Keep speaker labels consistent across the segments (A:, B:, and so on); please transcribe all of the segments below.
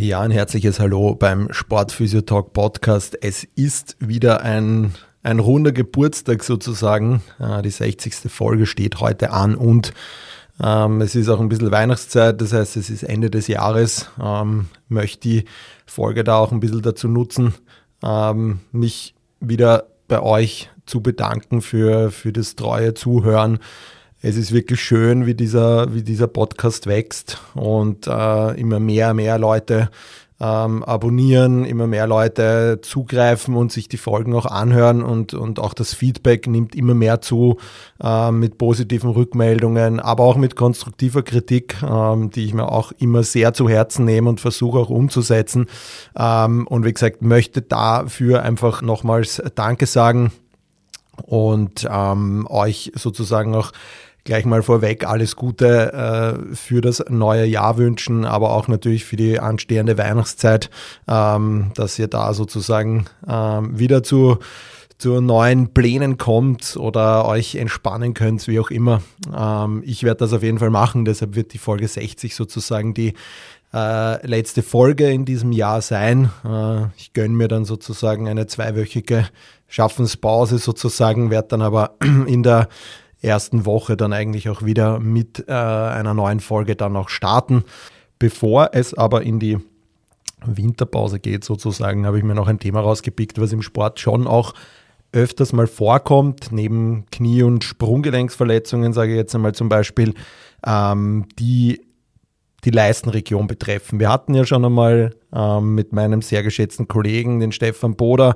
A: Ja, ein herzliches Hallo beim Sportphysio Talk Podcast. Es ist wieder ein, ein runder Geburtstag sozusagen. Äh, Die 60. Folge steht heute an und ähm, es ist auch ein bisschen Weihnachtszeit, das heißt, es ist Ende des Jahres. Ähm, möchte die Folge da auch ein bisschen dazu nutzen, ähm, mich wieder bei euch zu bedanken für, für das treue Zuhören. Es ist wirklich schön, wie dieser, wie dieser Podcast wächst und äh, immer mehr, mehr Leute ähm, abonnieren, immer mehr Leute zugreifen und sich die Folgen auch anhören und, und auch das Feedback nimmt immer mehr zu äh, mit positiven Rückmeldungen, aber auch mit konstruktiver Kritik, ähm, die ich mir auch immer sehr zu Herzen nehme und versuche auch umzusetzen. Ähm, und wie gesagt, möchte dafür einfach nochmals Danke sagen und ähm, euch sozusagen auch gleich mal vorweg alles Gute äh, für das neue Jahr wünschen, aber auch natürlich für die anstehende Weihnachtszeit, ähm, dass ihr da sozusagen ähm, wieder zu zu neuen Plänen kommt oder euch entspannen könnt, wie auch immer. Ähm, ich werde das auf jeden Fall machen, deshalb wird die Folge 60 sozusagen die äh, letzte Folge in diesem Jahr sein. Äh, ich gönne mir dann sozusagen eine zweiwöchige Schaffenspause sozusagen, werde dann aber in der ersten Woche dann eigentlich auch wieder mit äh, einer neuen Folge dann auch starten. Bevor es aber in die Winterpause geht sozusagen, habe ich mir noch ein Thema rausgepickt, was im Sport schon auch öfters mal vorkommt, neben Knie- und Sprunggelenksverletzungen, sage ich jetzt einmal zum Beispiel, ähm, die die Leistenregion betreffen. Wir hatten ja schon einmal ähm, mit meinem sehr geschätzten Kollegen, den Stefan Boder,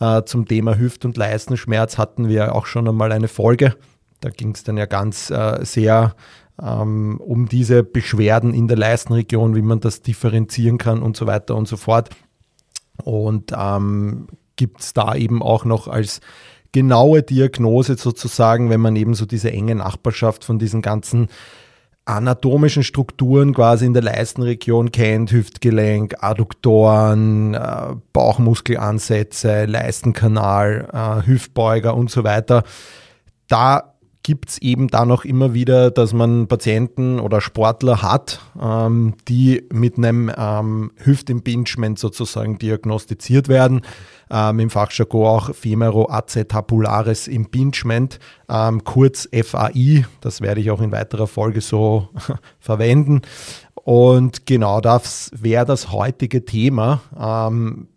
A: äh, zum Thema Hüft- und Leistenschmerz hatten wir auch schon einmal eine Folge. Da ging es dann ja ganz äh, sehr ähm, um diese Beschwerden in der Leistenregion, wie man das differenzieren kann und so weiter und so fort. Und ähm, gibt es da eben auch noch als genaue Diagnose sozusagen, wenn man eben so diese enge Nachbarschaft von diesen ganzen anatomischen Strukturen quasi in der Leistenregion kennt, Hüftgelenk, Adduktoren, äh, Bauchmuskelansätze, Leistenkanal, äh, Hüftbeuger und so weiter. Da gibt es eben da noch immer wieder, dass man Patienten oder Sportler hat, ähm, die mit einem ähm, Hüftimpingement sozusagen diagnostiziert werden. Ähm, Im Fachjargon auch Femoroacetapulares Impingement, ähm, kurz FAI. Das werde ich auch in weiterer Folge so verwenden. Und genau das wäre das heutige Thema. Ähm,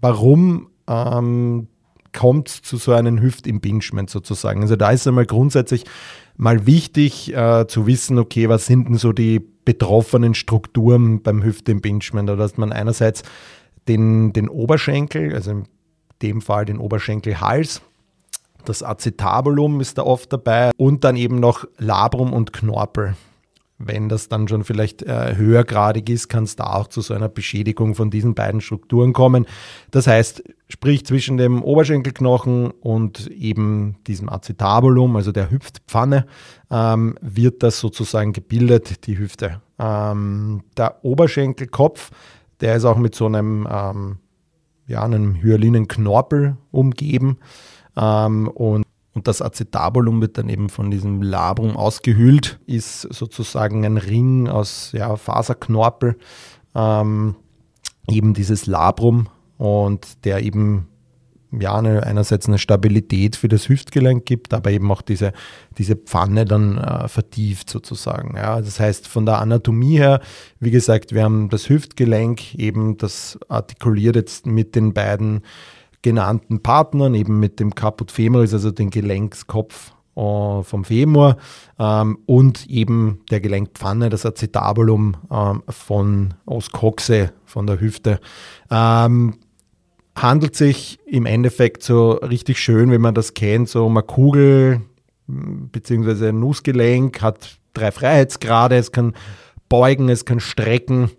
A: warum ähm, kommt zu so einem Hüftimpingement sozusagen. Also da ist einmal grundsätzlich mal wichtig äh, zu wissen, okay, was sind denn so die betroffenen Strukturen beim Hüftimpingement? Oder dass man einerseits den, den Oberschenkel, also in dem Fall den Oberschenkelhals, das Acetabulum ist da oft dabei und dann eben noch Labrum und Knorpel. Wenn das dann schon vielleicht äh, höhergradig ist, kann es da auch zu so einer Beschädigung von diesen beiden Strukturen kommen. Das heißt, sprich zwischen dem Oberschenkelknochen und eben diesem Acetabulum, also der Hüftpfanne, ähm, wird das sozusagen gebildet, die Hüfte. Ähm, der Oberschenkelkopf, der ist auch mit so einem, ähm, ja, einem Hyalinenknorpel umgeben. Ähm, und und das Acetabulum wird dann eben von diesem Labrum ausgehüllt, ist sozusagen ein Ring aus ja, Faserknorpel, ähm, eben dieses Labrum und der eben ja, eine, einerseits eine Stabilität für das Hüftgelenk gibt, aber eben auch diese, diese Pfanne dann äh, vertieft sozusagen. Ja. Das heißt, von der Anatomie her, wie gesagt, wir haben das Hüftgelenk eben, das artikuliert jetzt mit den beiden genannten Partnern, eben mit dem Caput femoris, also den Gelenkskopf äh, vom Femur ähm, und eben der Gelenkpfanne, das Acetabulum ähm, von Oscoxe, von der Hüfte. Ähm, handelt sich im Endeffekt so richtig schön, wenn man das kennt, so um eine Kugel beziehungsweise ein Nussgelenk, hat drei Freiheitsgrade, es kann beugen, es kann strecken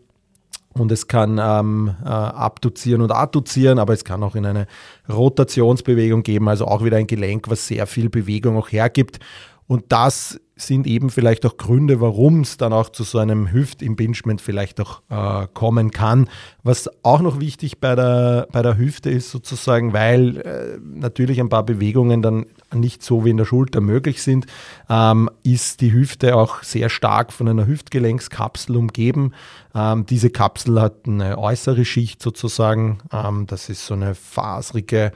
A: und es kann ähm, äh, abduzieren und adduzieren, aber es kann auch in eine Rotationsbewegung geben, also auch wieder ein Gelenk, was sehr viel Bewegung auch hergibt. Und das sind eben vielleicht auch Gründe, warum es dann auch zu so einem Hüftimpingement vielleicht auch äh, kommen kann. Was auch noch wichtig bei der, bei der Hüfte ist sozusagen, weil äh, natürlich ein paar Bewegungen dann nicht so wie in der Schulter möglich sind, ähm, ist die Hüfte auch sehr stark von einer Hüftgelenkskapsel umgeben. Ähm, diese Kapsel hat eine äußere Schicht sozusagen. Ähm, das ist so eine fasrige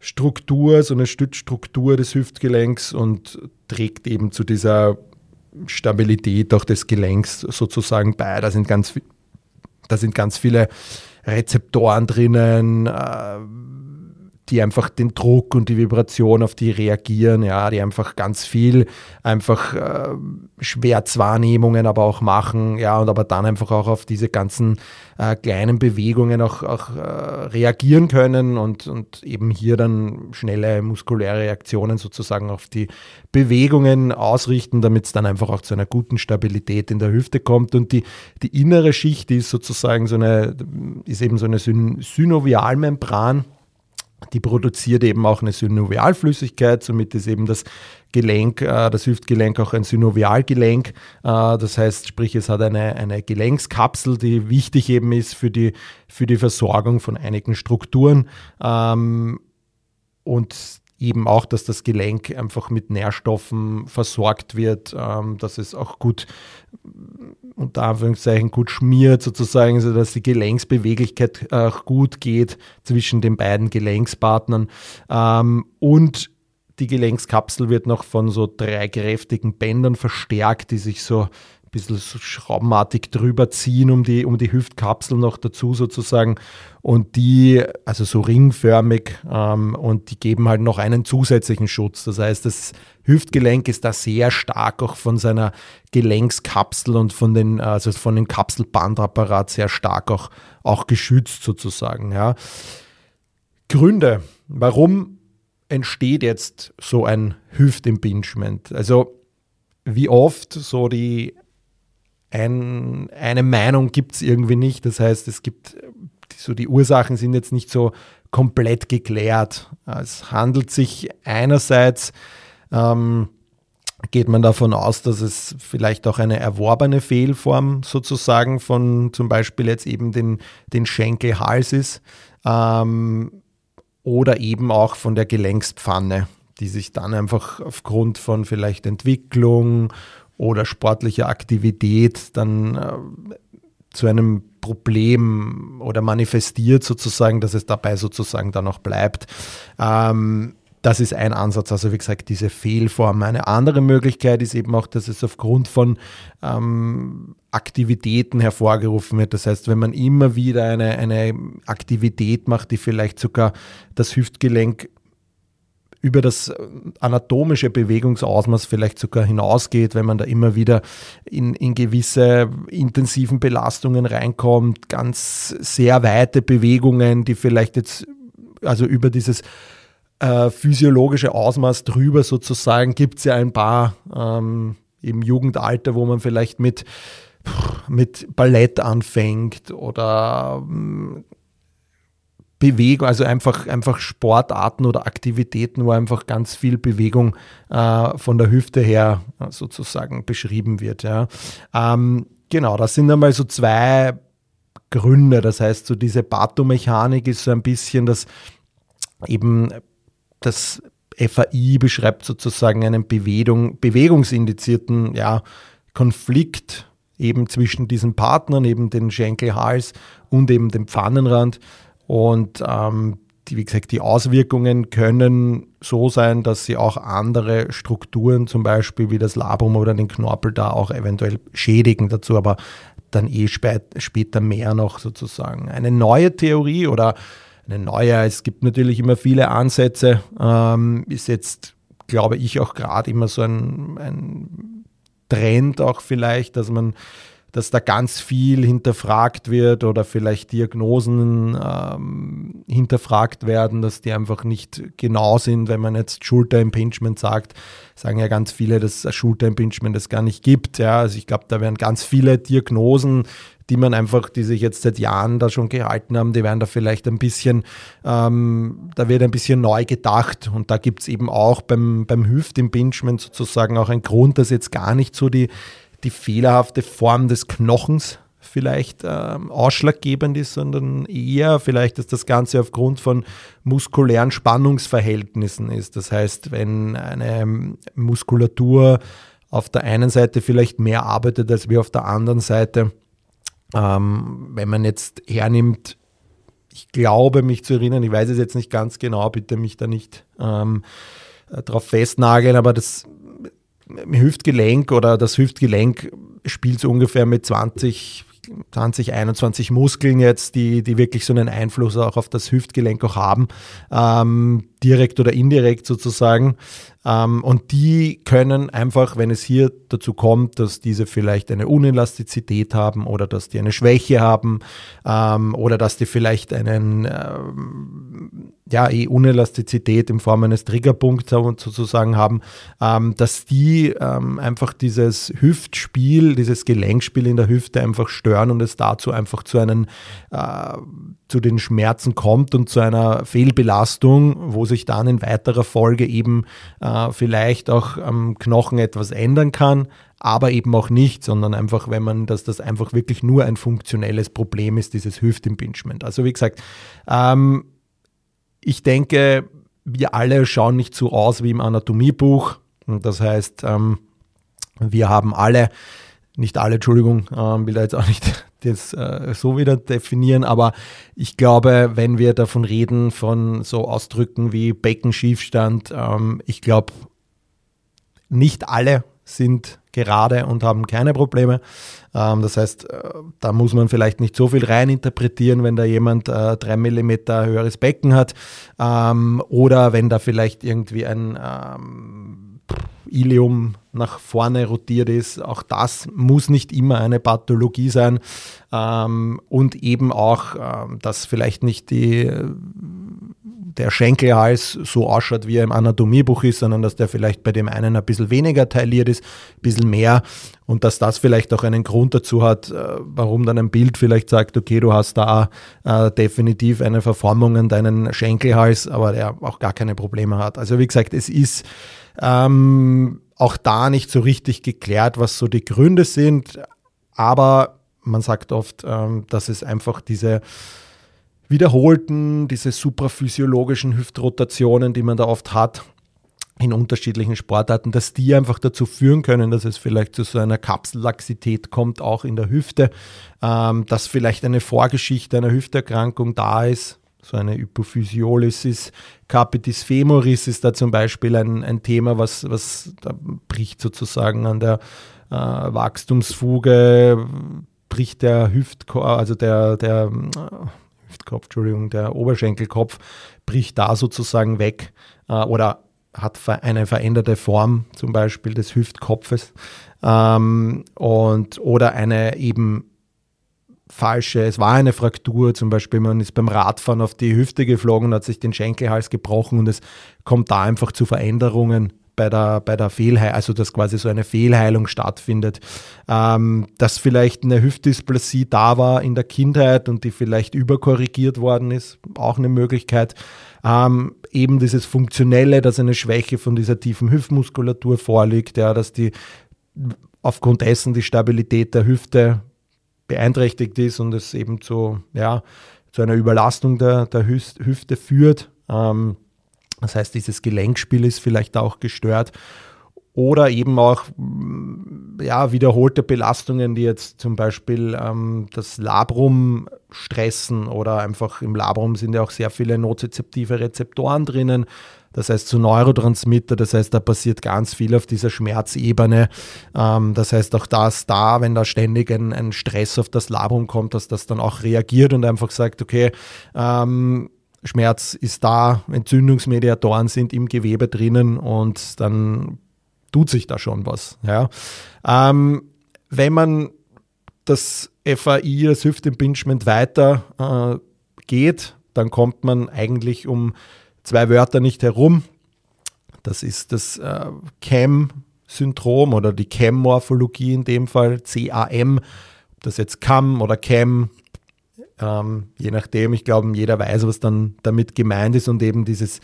A: Struktur, so eine Stützstruktur des Hüftgelenks und trägt eben zu dieser Stabilität auch des Gelenks sozusagen bei. Da sind ganz, da sind ganz viele Rezeptoren drinnen, äh, die einfach den Druck und die Vibration auf die reagieren, ja, die einfach ganz viel einfach äh, Schmerzwahrnehmungen aber auch machen, ja, und aber dann einfach auch auf diese ganzen äh, kleinen Bewegungen auch, auch äh, reagieren können und, und eben hier dann schnelle muskuläre Reaktionen sozusagen auf die Bewegungen ausrichten, damit es dann einfach auch zu einer guten Stabilität in der Hüfte kommt. Und die, die innere Schicht, die ist sozusagen so eine, ist eben so eine Synovialmembran die produziert eben auch eine Synovialflüssigkeit, somit ist eben das Gelenk, äh, das Hüftgelenk auch ein Synovialgelenk. Äh, das heißt, sprich, es hat eine, eine Gelenkskapsel, die wichtig eben ist für die, für die Versorgung von einigen Strukturen. Ähm, und eben auch, dass das Gelenk einfach mit Nährstoffen versorgt wird, ähm, dass es auch gut unter Anführungszeichen gut schmiert, sozusagen, sodass die Gelenksbeweglichkeit auch gut geht zwischen den beiden Gelenkspartnern. Ähm, und die Gelenkskapsel wird noch von so drei kräftigen Bändern verstärkt, die sich so bisschen schraubenartig drüber ziehen um die, um die Hüftkapsel noch dazu sozusagen. Und die, also so ringförmig, ähm, und die geben halt noch einen zusätzlichen Schutz. Das heißt, das Hüftgelenk ist da sehr stark auch von seiner Gelenkskapsel und von den, also von dem Kapselbandapparat sehr stark auch, auch geschützt sozusagen. Ja. Gründe, warum entsteht jetzt so ein Hüftimpingement? Also wie oft so die ein, eine Meinung gibt es irgendwie nicht. Das heißt, es gibt so die Ursachen sind jetzt nicht so komplett geklärt. Es handelt sich einerseits, ähm, geht man davon aus, dass es vielleicht auch eine erworbene Fehlform sozusagen von zum Beispiel jetzt eben den, den Schenkelhals ist ähm, oder eben auch von der Gelenkspfanne, die sich dann einfach aufgrund von vielleicht Entwicklung oder sportlicher Aktivität dann äh, zu einem Problem oder manifestiert sozusagen, dass es dabei sozusagen dann auch bleibt. Ähm, das ist ein Ansatz, also wie gesagt, diese Fehlform. Eine andere Möglichkeit ist eben auch, dass es aufgrund von ähm, Aktivitäten hervorgerufen wird. Das heißt, wenn man immer wieder eine, eine Aktivität macht, die vielleicht sogar das Hüftgelenk über das anatomische Bewegungsausmaß vielleicht sogar hinausgeht, wenn man da immer wieder in, in gewisse intensiven Belastungen reinkommt, ganz sehr weite Bewegungen, die vielleicht jetzt also über dieses äh, physiologische Ausmaß drüber sozusagen gibt es ja ein paar ähm, im Jugendalter, wo man vielleicht mit mit Ballett anfängt oder Bewegung, also einfach, einfach Sportarten oder Aktivitäten, wo einfach ganz viel Bewegung äh, von der Hüfte her sozusagen beschrieben wird. Ja. Ähm, genau, das sind einmal so zwei Gründe. Das heißt, so diese Pathomechanik ist so ein bisschen das eben das FAI beschreibt sozusagen einen Bewegung, bewegungsindizierten ja, Konflikt eben zwischen diesen Partnern, eben den Schenkelhals und eben dem Pfannenrand. Und ähm, die, wie gesagt, die Auswirkungen können so sein, dass sie auch andere Strukturen, zum Beispiel wie das Labrum oder den Knorpel, da auch eventuell schädigen dazu, aber dann eh spät, später mehr noch sozusagen. Eine neue Theorie oder eine neue, es gibt natürlich immer viele Ansätze, ähm, ist jetzt, glaube ich, auch gerade immer so ein, ein Trend auch vielleicht, dass man dass da ganz viel hinterfragt wird oder vielleicht Diagnosen ähm, hinterfragt werden, dass die einfach nicht genau sind. Wenn man jetzt Schulter-Impingement sagt, sagen ja ganz viele, dass Schulter-Impingement es gar nicht gibt. Ja, also ich glaube, da werden ganz viele Diagnosen die man einfach, die sich jetzt seit Jahren da schon gehalten haben, die werden da vielleicht ein bisschen, ähm, da wird ein bisschen neu gedacht. Und da gibt es eben auch beim, beim Hüftimpingement sozusagen auch einen Grund, dass jetzt gar nicht so die, die fehlerhafte Form des Knochens vielleicht ähm, ausschlaggebend ist, sondern eher vielleicht, dass das Ganze aufgrund von muskulären Spannungsverhältnissen ist. Das heißt, wenn eine Muskulatur auf der einen Seite vielleicht mehr arbeitet als wie auf der anderen Seite, ähm, wenn man jetzt hernimmt, ich glaube mich zu erinnern, ich weiß es jetzt nicht ganz genau, bitte mich da nicht ähm, äh, drauf festnageln, aber das Hüftgelenk oder das Hüftgelenk spielt so ungefähr mit 20, 20, 21 Muskeln jetzt, die, die wirklich so einen Einfluss auch auf das Hüftgelenk auch haben, ähm, direkt oder indirekt sozusagen. Ähm, und die können einfach, wenn es hier dazu kommt, dass diese vielleicht eine Unelastizität haben oder dass die eine Schwäche haben ähm, oder dass die vielleicht einen, ähm, ja, eh Unelastizität in Form eines Triggerpunkts sozusagen haben, dass die einfach dieses Hüftspiel, dieses Gelenkspiel in der Hüfte einfach stören und es dazu einfach zu einem, äh, zu den Schmerzen kommt und zu einer Fehlbelastung, wo sich dann in weiterer Folge eben äh, vielleicht auch am Knochen etwas ändern kann, aber eben auch nicht, sondern einfach, wenn man, dass das einfach wirklich nur ein funktionelles Problem ist, dieses Hüftimpingement. Also wie gesagt, ähm, ich denke, wir alle schauen nicht so aus wie im Anatomiebuch. Das heißt, ähm, wir haben alle nicht alle, Entschuldigung, ähm, will da jetzt auch nicht das äh, so wieder definieren, aber ich glaube, wenn wir davon reden, von so Ausdrücken wie Beckenschiefstand, ähm, ich glaube, nicht alle sind gerade und haben keine Probleme. Ähm, das heißt, äh, da muss man vielleicht nicht so viel rein interpretieren, wenn da jemand äh, drei Millimeter höheres Becken hat ähm, oder wenn da vielleicht irgendwie ein Ilium nach vorne rotiert ist. Auch das muss nicht immer eine Pathologie sein. Ähm, und eben auch, ähm, dass vielleicht nicht die, der Schenkelhals so ausschaut, wie er im Anatomiebuch ist, sondern dass der vielleicht bei dem einen ein bisschen weniger tailliert ist, ein bisschen mehr. Und dass das vielleicht auch einen Grund dazu hat, äh, warum dann ein Bild vielleicht sagt, okay, du hast da äh, definitiv eine Verformung an deinen Schenkelhals, aber der auch gar keine Probleme hat. Also wie gesagt, es ist ähm, auch da nicht so richtig geklärt, was so die Gründe sind, aber man sagt oft, ähm, dass es einfach diese wiederholten, diese supraphysiologischen Hüftrotationen, die man da oft hat, in unterschiedlichen Sportarten, dass die einfach dazu führen können, dass es vielleicht zu so einer Kapsellaxität kommt, auch in der Hüfte, ähm, dass vielleicht eine Vorgeschichte einer Hüfterkrankung da ist, so eine Hypophysiolysis, Capitis femoris ist da zum Beispiel ein, ein Thema, was, was da bricht sozusagen an der äh, Wachstumsfuge, bricht der Hüftkopf, also der, der äh, Hüftkopf, Entschuldigung, der Oberschenkelkopf bricht da sozusagen weg äh, oder hat eine veränderte Form zum Beispiel des Hüftkopfes ähm, und oder eine eben falsche, es war eine Fraktur, zum Beispiel man ist beim Radfahren auf die Hüfte geflogen und hat sich den Schenkelhals gebrochen und es kommt da einfach zu Veränderungen bei der, bei der Fehlheilung, also dass quasi so eine Fehlheilung stattfindet. Ähm, dass vielleicht eine Hüftdysplasie da war in der Kindheit und die vielleicht überkorrigiert worden ist, auch eine Möglichkeit. Ähm, eben dieses Funktionelle, dass eine Schwäche von dieser tiefen Hüftmuskulatur vorliegt, ja, dass die aufgrund dessen die Stabilität der Hüfte beeinträchtigt ist und es eben zu, ja, zu einer Überlastung der, der Hüfte führt. Ähm, das heißt, dieses Gelenkspiel ist vielleicht auch gestört. Oder eben auch ja, wiederholte Belastungen, die jetzt zum Beispiel ähm, das Labrum stressen oder einfach im Labrum sind ja auch sehr viele nozizeptive Rezeptoren drinnen. Das heißt, zu Neurotransmitter, das heißt, da passiert ganz viel auf dieser Schmerzebene. Ähm, das heißt, auch das da, wenn da ständig ein, ein, Stress auf das Labrum kommt, dass das dann auch reagiert und einfach sagt, okay, ähm, Schmerz ist da, Entzündungsmediatoren sind im Gewebe drinnen und dann tut sich da schon was. Ja. Ähm, wenn man das FAI, das Hüftimpingement weiter äh, geht, dann kommt man eigentlich um zwei Wörter nicht herum. Das ist das äh, CAM-Syndrom oder die CAM-Morphologie in dem Fall, CAM, das jetzt CAM oder CAM, ähm, je nachdem, ich glaube, jeder weiß, was dann damit gemeint ist. Und eben dieses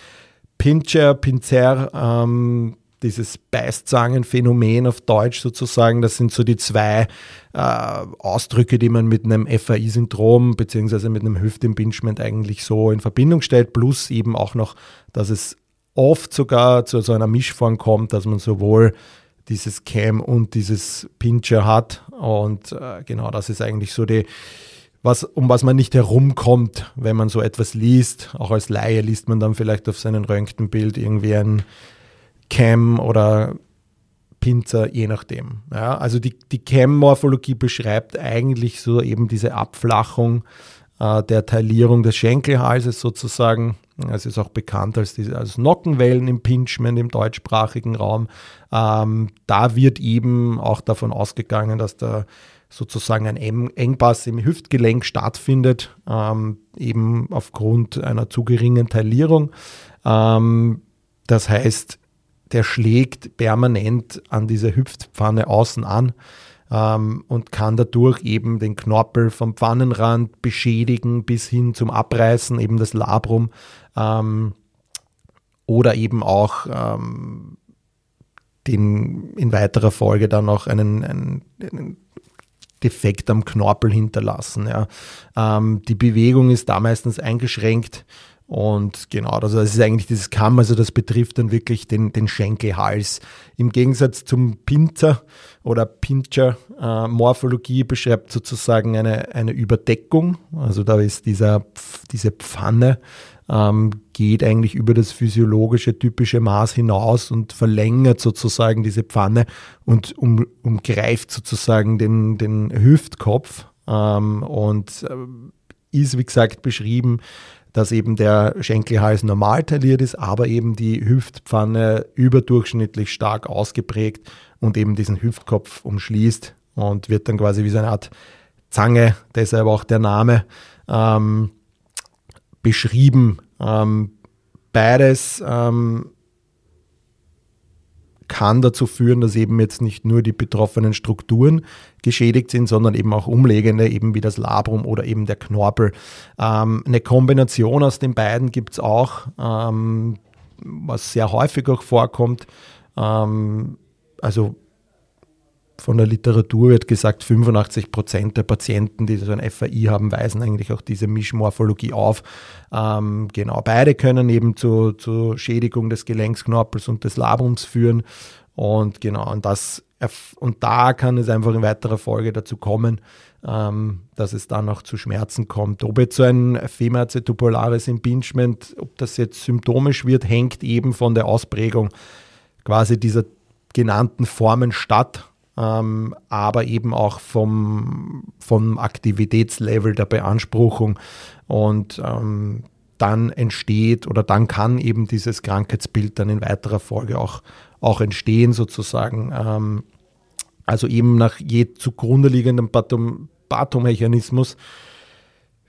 A: Pincher, Pinzer, ähm, dieses Beißzangenphänomen auf Deutsch sozusagen, das sind so die zwei äh, Ausdrücke, die man mit einem FAI-Syndrom beziehungsweise mit einem Hüftimpingement eigentlich so in Verbindung stellt, plus eben auch noch, dass es oft sogar zu so einer Mischform kommt, dass man sowohl dieses Cam und dieses Pincher hat und äh, genau das ist eigentlich so die was, um was man nicht herumkommt, wenn man so etwas liest. Auch als Laie liest man dann vielleicht auf seinem Röntgenbild irgendwie ein Cam oder Pinzer, je nachdem. Ja, also die, die Cam-Morphologie beschreibt eigentlich so eben diese Abflachung äh, der Teilierung des Schenkelhalses sozusagen. Es ist auch bekannt als, diese, als Nockenwellen-Impingement im deutschsprachigen Raum. Ähm, da wird eben auch davon ausgegangen, dass da sozusagen ein Engpass im Hüftgelenk stattfindet, ähm, eben aufgrund einer zu geringen Teilierung. Ähm, das heißt, der schlägt permanent an dieser Hüftpfanne außen an ähm, und kann dadurch eben den Knorpel vom Pfannenrand beschädigen bis hin zum Abreißen, eben das Labrum ähm, oder eben auch ähm, den in weiterer Folge dann auch einen, einen, einen Defekt am Knorpel hinterlassen. Ja. Ähm, die Bewegung ist da meistens eingeschränkt und genau, also das ist eigentlich dieses Kamm, also das betrifft dann wirklich den, den Schenkelhals. Im Gegensatz zum Pinzer oder Pincher-Morphologie äh, beschreibt sozusagen eine, eine Überdeckung. Also da ist dieser, diese Pfanne, ähm, geht eigentlich über das physiologische typische Maß hinaus und verlängert sozusagen diese Pfanne und um, umgreift sozusagen den, den Hüftkopf ähm, und äh, ist, wie gesagt, beschrieben dass eben der Schenkelhals normal tailliert ist, aber eben die Hüftpfanne überdurchschnittlich stark ausgeprägt und eben diesen Hüftkopf umschließt und wird dann quasi wie so eine Art Zange, deshalb auch der Name, ähm, beschrieben. Ähm, beides ähm, kann dazu führen, dass eben jetzt nicht nur die betroffenen Strukturen geschädigt sind, sondern eben auch umlegende, eben wie das Labrum oder eben der Knorpel. Ähm, eine Kombination aus den beiden gibt es auch, ähm, was sehr häufig auch vorkommt. Ähm, also von der Literatur wird gesagt, 85 Prozent der Patienten, die so ein FAI haben, weisen eigentlich auch diese Mischmorphologie auf. Ähm, genau, beide können eben zu, zu Schädigung des Gelenksknorpels und des Labrums führen. Und genau, und das und da kann es einfach in weiterer Folge dazu kommen, ähm, dass es dann auch zu Schmerzen kommt. Ob jetzt so ein femacetopolares Impingement, ob das jetzt symptomisch wird, hängt eben von der Ausprägung quasi dieser genannten Formen statt ähm, aber eben auch vom, vom Aktivitätslevel der Beanspruchung. Und ähm, dann entsteht oder dann kann eben dieses Krankheitsbild dann in weiterer Folge auch, auch entstehen sozusagen. Ähm, also eben nach je zugrunde liegendem Pathom Pathomechanismus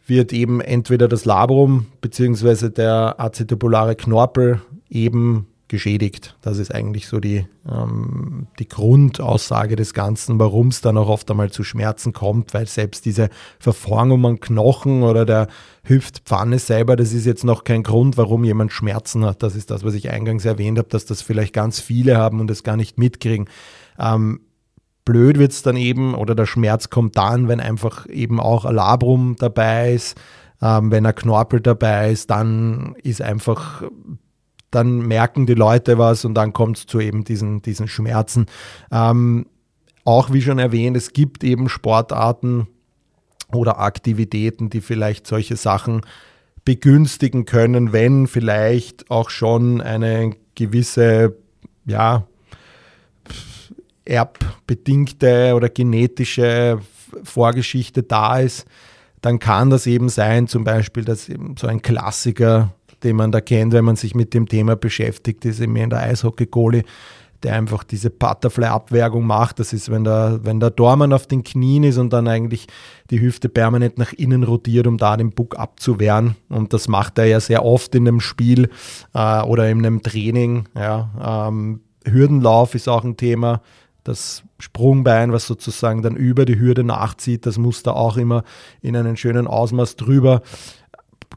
A: wird eben entweder das Labrum bzw. der acetopolare Knorpel eben geschädigt. Das ist eigentlich so die, ähm, die Grundaussage des Ganzen, warum es dann auch oft einmal zu Schmerzen kommt, weil selbst diese Verformung am Knochen oder der Hüftpfanne selber, das ist jetzt noch kein Grund, warum jemand Schmerzen hat. Das ist das, was ich eingangs erwähnt habe, dass das vielleicht ganz viele haben und es gar nicht mitkriegen. Ähm, blöd wird es dann eben oder der Schmerz kommt dann, wenn einfach eben auch Labrum dabei ist. Ähm, wenn ein Knorpel dabei ist, dann ist einfach dann merken die Leute was und dann kommt es zu eben diesen, diesen Schmerzen. Ähm, auch wie schon erwähnt, es gibt eben Sportarten oder Aktivitäten, die vielleicht solche Sachen begünstigen können, wenn vielleicht auch schon eine gewisse, ja, erbbedingte oder genetische Vorgeschichte da ist, dann kann das eben sein, zum Beispiel, dass eben so ein Klassiker den man da kennt, wenn man sich mit dem Thema beschäftigt, ist eben der Eishockey-Goalie, der einfach diese Butterfly-Abwägung macht. Das ist, wenn der, wenn der Dormann auf den Knien ist und dann eigentlich die Hüfte permanent nach innen rotiert, um da den Buck abzuwehren. Und das macht er ja sehr oft in einem Spiel äh, oder in einem Training. Ja. Ähm, Hürdenlauf ist auch ein Thema. Das Sprungbein, was sozusagen dann über die Hürde nachzieht, das muss da auch immer in einen schönen Ausmaß drüber.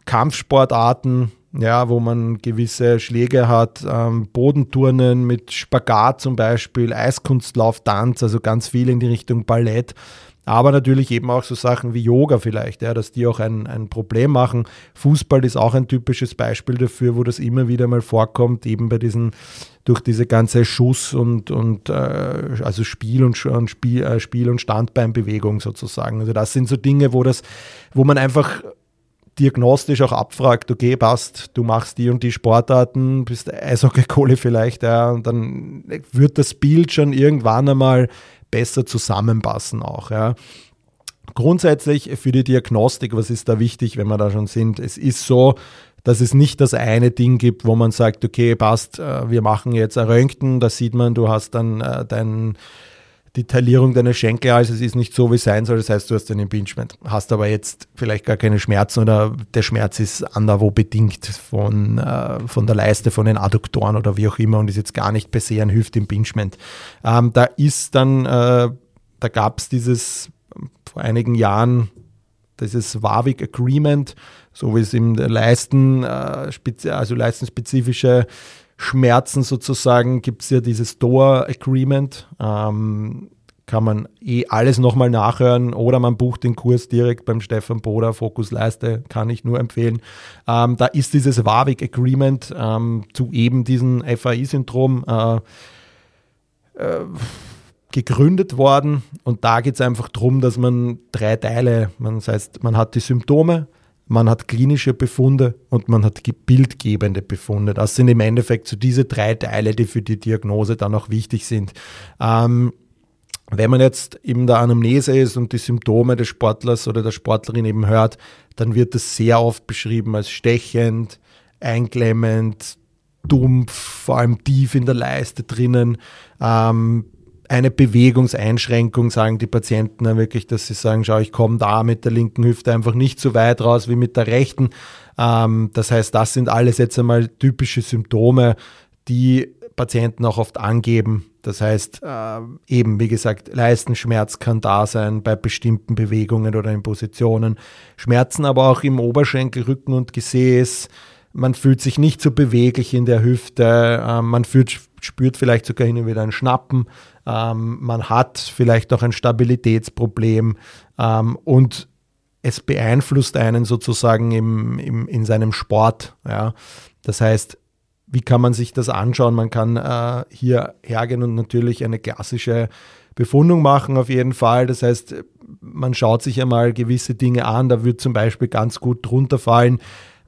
A: Kampfsportarten, ja, wo man gewisse Schläge hat, ähm, Bodenturnen mit Spagat zum Beispiel, Eiskunstlauf, Tanz, also ganz viel in die Richtung Ballett. Aber natürlich eben auch so Sachen wie Yoga vielleicht, ja, dass die auch ein, ein Problem machen. Fußball ist auch ein typisches Beispiel dafür, wo das immer wieder mal vorkommt, eben bei diesen, durch diese ganze Schuss- und, und äh, also Spiel und, und Spiel, äh, Spiel- und Standbeinbewegung sozusagen. Also das sind so Dinge, wo das, wo man einfach diagnostisch auch abfragt, okay, passt, du machst die und die Sportarten, bist Eishockey-Kohle vielleicht, ja, und dann wird das Bild schon irgendwann einmal besser zusammenpassen auch, ja. Grundsätzlich für die Diagnostik, was ist da wichtig, wenn wir da schon sind? Es ist so, dass es nicht das eine Ding gibt, wo man sagt, okay, passt, äh, wir machen jetzt ein Röntgen, da sieht man, du hast dann äh, dein die Taillierung deiner Schenkel, also es ist nicht so, wie es sein soll. Das heißt, du hast ein Impingement, hast aber jetzt vielleicht gar keine Schmerzen oder der Schmerz ist anderwo bedingt von, äh, von der Leiste, von den Adduktoren oder wie auch immer und ist jetzt gar nicht per se ein Hüftimpingement. Ähm, da ist dann, äh, da gab es dieses vor einigen Jahren dieses Warwick Agreement, so wie es im Leisten, äh, also leistenspezifische Schmerzen sozusagen gibt es ja dieses Door Agreement. Ähm, kann man eh alles nochmal nachhören oder man bucht den Kurs direkt beim Stefan Boder, Fokus Leiste, kann ich nur empfehlen. Ähm, da ist dieses Warwick Agreement ähm, zu eben diesem FAI-Syndrom äh, äh, gegründet worden und da geht es einfach darum, dass man drei Teile, man, das heißt, man hat die Symptome, man hat klinische Befunde und man hat bildgebende Befunde. Das sind im Endeffekt so diese drei Teile, die für die Diagnose dann auch wichtig sind. Ähm, wenn man jetzt in der Anamnese ist und die Symptome des Sportlers oder der Sportlerin eben hört, dann wird das sehr oft beschrieben als stechend, einklemmend, dumpf, vor allem tief in der Leiste drinnen. Ähm, eine Bewegungseinschränkung, sagen die Patienten dann wirklich, dass sie sagen, schau, ich komme da mit der linken Hüfte einfach nicht so weit raus wie mit der rechten. Ähm, das heißt, das sind alles jetzt einmal typische Symptome, die Patienten auch oft angeben. Das heißt, äh, eben, wie gesagt, Leistenschmerz kann da sein bei bestimmten Bewegungen oder in Positionen. Schmerzen aber auch im Oberschenkel, Rücken und Gesäß. Man fühlt sich nicht so beweglich in der Hüfte. Äh, man fühlt, spürt vielleicht sogar hin und wieder ein Schnappen. Ähm, man hat vielleicht auch ein Stabilitätsproblem ähm, und es beeinflusst einen sozusagen im, im, in seinem Sport. Ja. Das heißt, wie kann man sich das anschauen? Man kann äh, hier hergehen und natürlich eine klassische Befundung machen auf jeden Fall. Das heißt, man schaut sich einmal gewisse Dinge an. Da wird zum Beispiel ganz gut drunter fallen,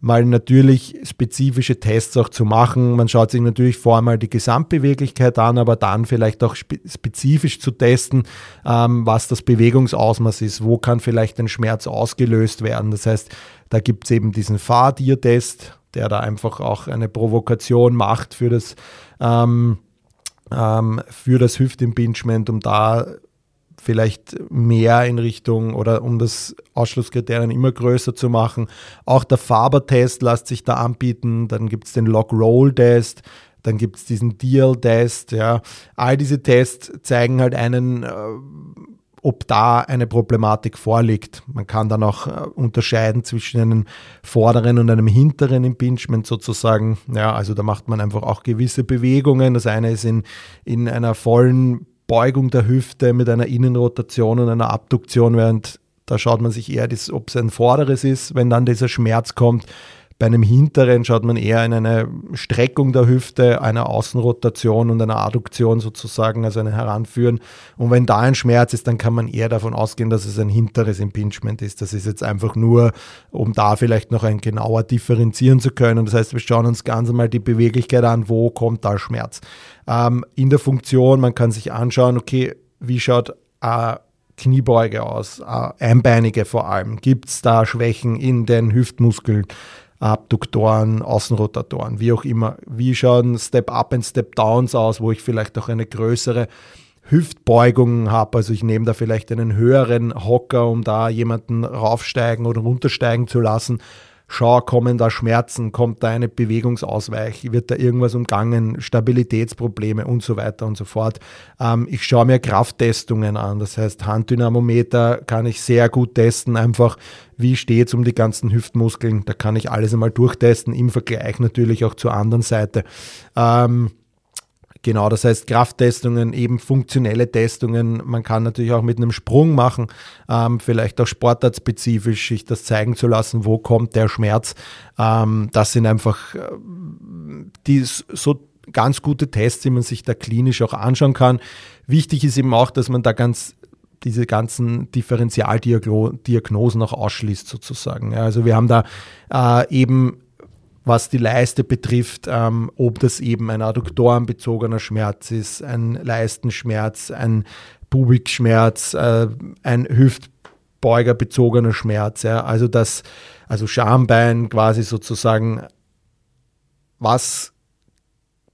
A: mal natürlich spezifische Tests auch zu machen. Man schaut sich natürlich vor einmal die Gesamtbeweglichkeit an, aber dann vielleicht auch spezifisch zu testen, ähm, was das Bewegungsausmaß ist, wo kann vielleicht ein Schmerz ausgelöst werden. Das heißt, da gibt es eben diesen Fahrtier-Test, der da einfach auch eine Provokation macht für das, ähm, ähm, für das Hüftimpingement, um da vielleicht mehr in Richtung oder um das Ausschlusskriterien immer größer zu machen. Auch der Faber-Test lässt sich da anbieten. Dann gibt es den Log-Roll-Test. Dann gibt es diesen Deal-Test. Ja. All diese Tests zeigen halt einen, äh, ob da eine Problematik vorliegt. Man kann dann auch äh, unterscheiden zwischen einem vorderen und einem hinteren Impingement sozusagen. Ja, also da macht man einfach auch gewisse Bewegungen. Das eine ist in, in einer vollen Beugung der Hüfte mit einer Innenrotation und einer Abduktion, während da schaut man sich eher, ob es ein vorderes ist, wenn dann dieser Schmerz kommt. Bei einem hinteren schaut man eher in eine Streckung der Hüfte, einer Außenrotation und einer Adduktion sozusagen, also ein Heranführen. Und wenn da ein Schmerz ist, dann kann man eher davon ausgehen, dass es ein hinteres Impingement ist. Das ist jetzt einfach nur, um da vielleicht noch ein genauer differenzieren zu können. Das heißt, wir schauen uns ganz einmal die Beweglichkeit an, wo kommt da Schmerz ähm, in der Funktion. Man kann sich anschauen, okay, wie schaut äh, Kniebeuge aus, äh, Einbeinige vor allem. Gibt es da Schwächen in den Hüftmuskeln? Abduktoren, Außenrotatoren, wie auch immer. Wie schauen Step-Up und Step-Downs aus, wo ich vielleicht auch eine größere Hüftbeugung habe. Also ich nehme da vielleicht einen höheren Hocker, um da jemanden raufsteigen oder runtersteigen zu lassen schau, kommen da Schmerzen, kommt da eine Bewegungsausweich, wird da irgendwas umgangen, Stabilitätsprobleme und so weiter und so fort. Ähm, ich schaue mir Krafttestungen an, das heißt Handdynamometer kann ich sehr gut testen, einfach wie steht es um die ganzen Hüftmuskeln, da kann ich alles einmal durchtesten, im Vergleich natürlich auch zur anderen Seite. Ähm, Genau, das heißt Krafttestungen, eben funktionelle Testungen. Man kann natürlich auch mit einem Sprung machen, ähm, vielleicht auch sportartspezifisch sich das zeigen zu lassen, wo kommt der Schmerz. Ähm, das sind einfach äh, die so ganz gute Tests, die man sich da klinisch auch anschauen kann. Wichtig ist eben auch, dass man da ganz diese ganzen Differentialdiagnosen auch ausschließt sozusagen. Ja, also wir haben da äh, eben was die Leiste betrifft, ähm, ob das eben ein adduktorenbezogener Schmerz ist, ein Leistenschmerz, ein Pubikschmerz, äh, ein Hüftbeugerbezogener Schmerz. Ja. Also das, also Schambein quasi sozusagen, was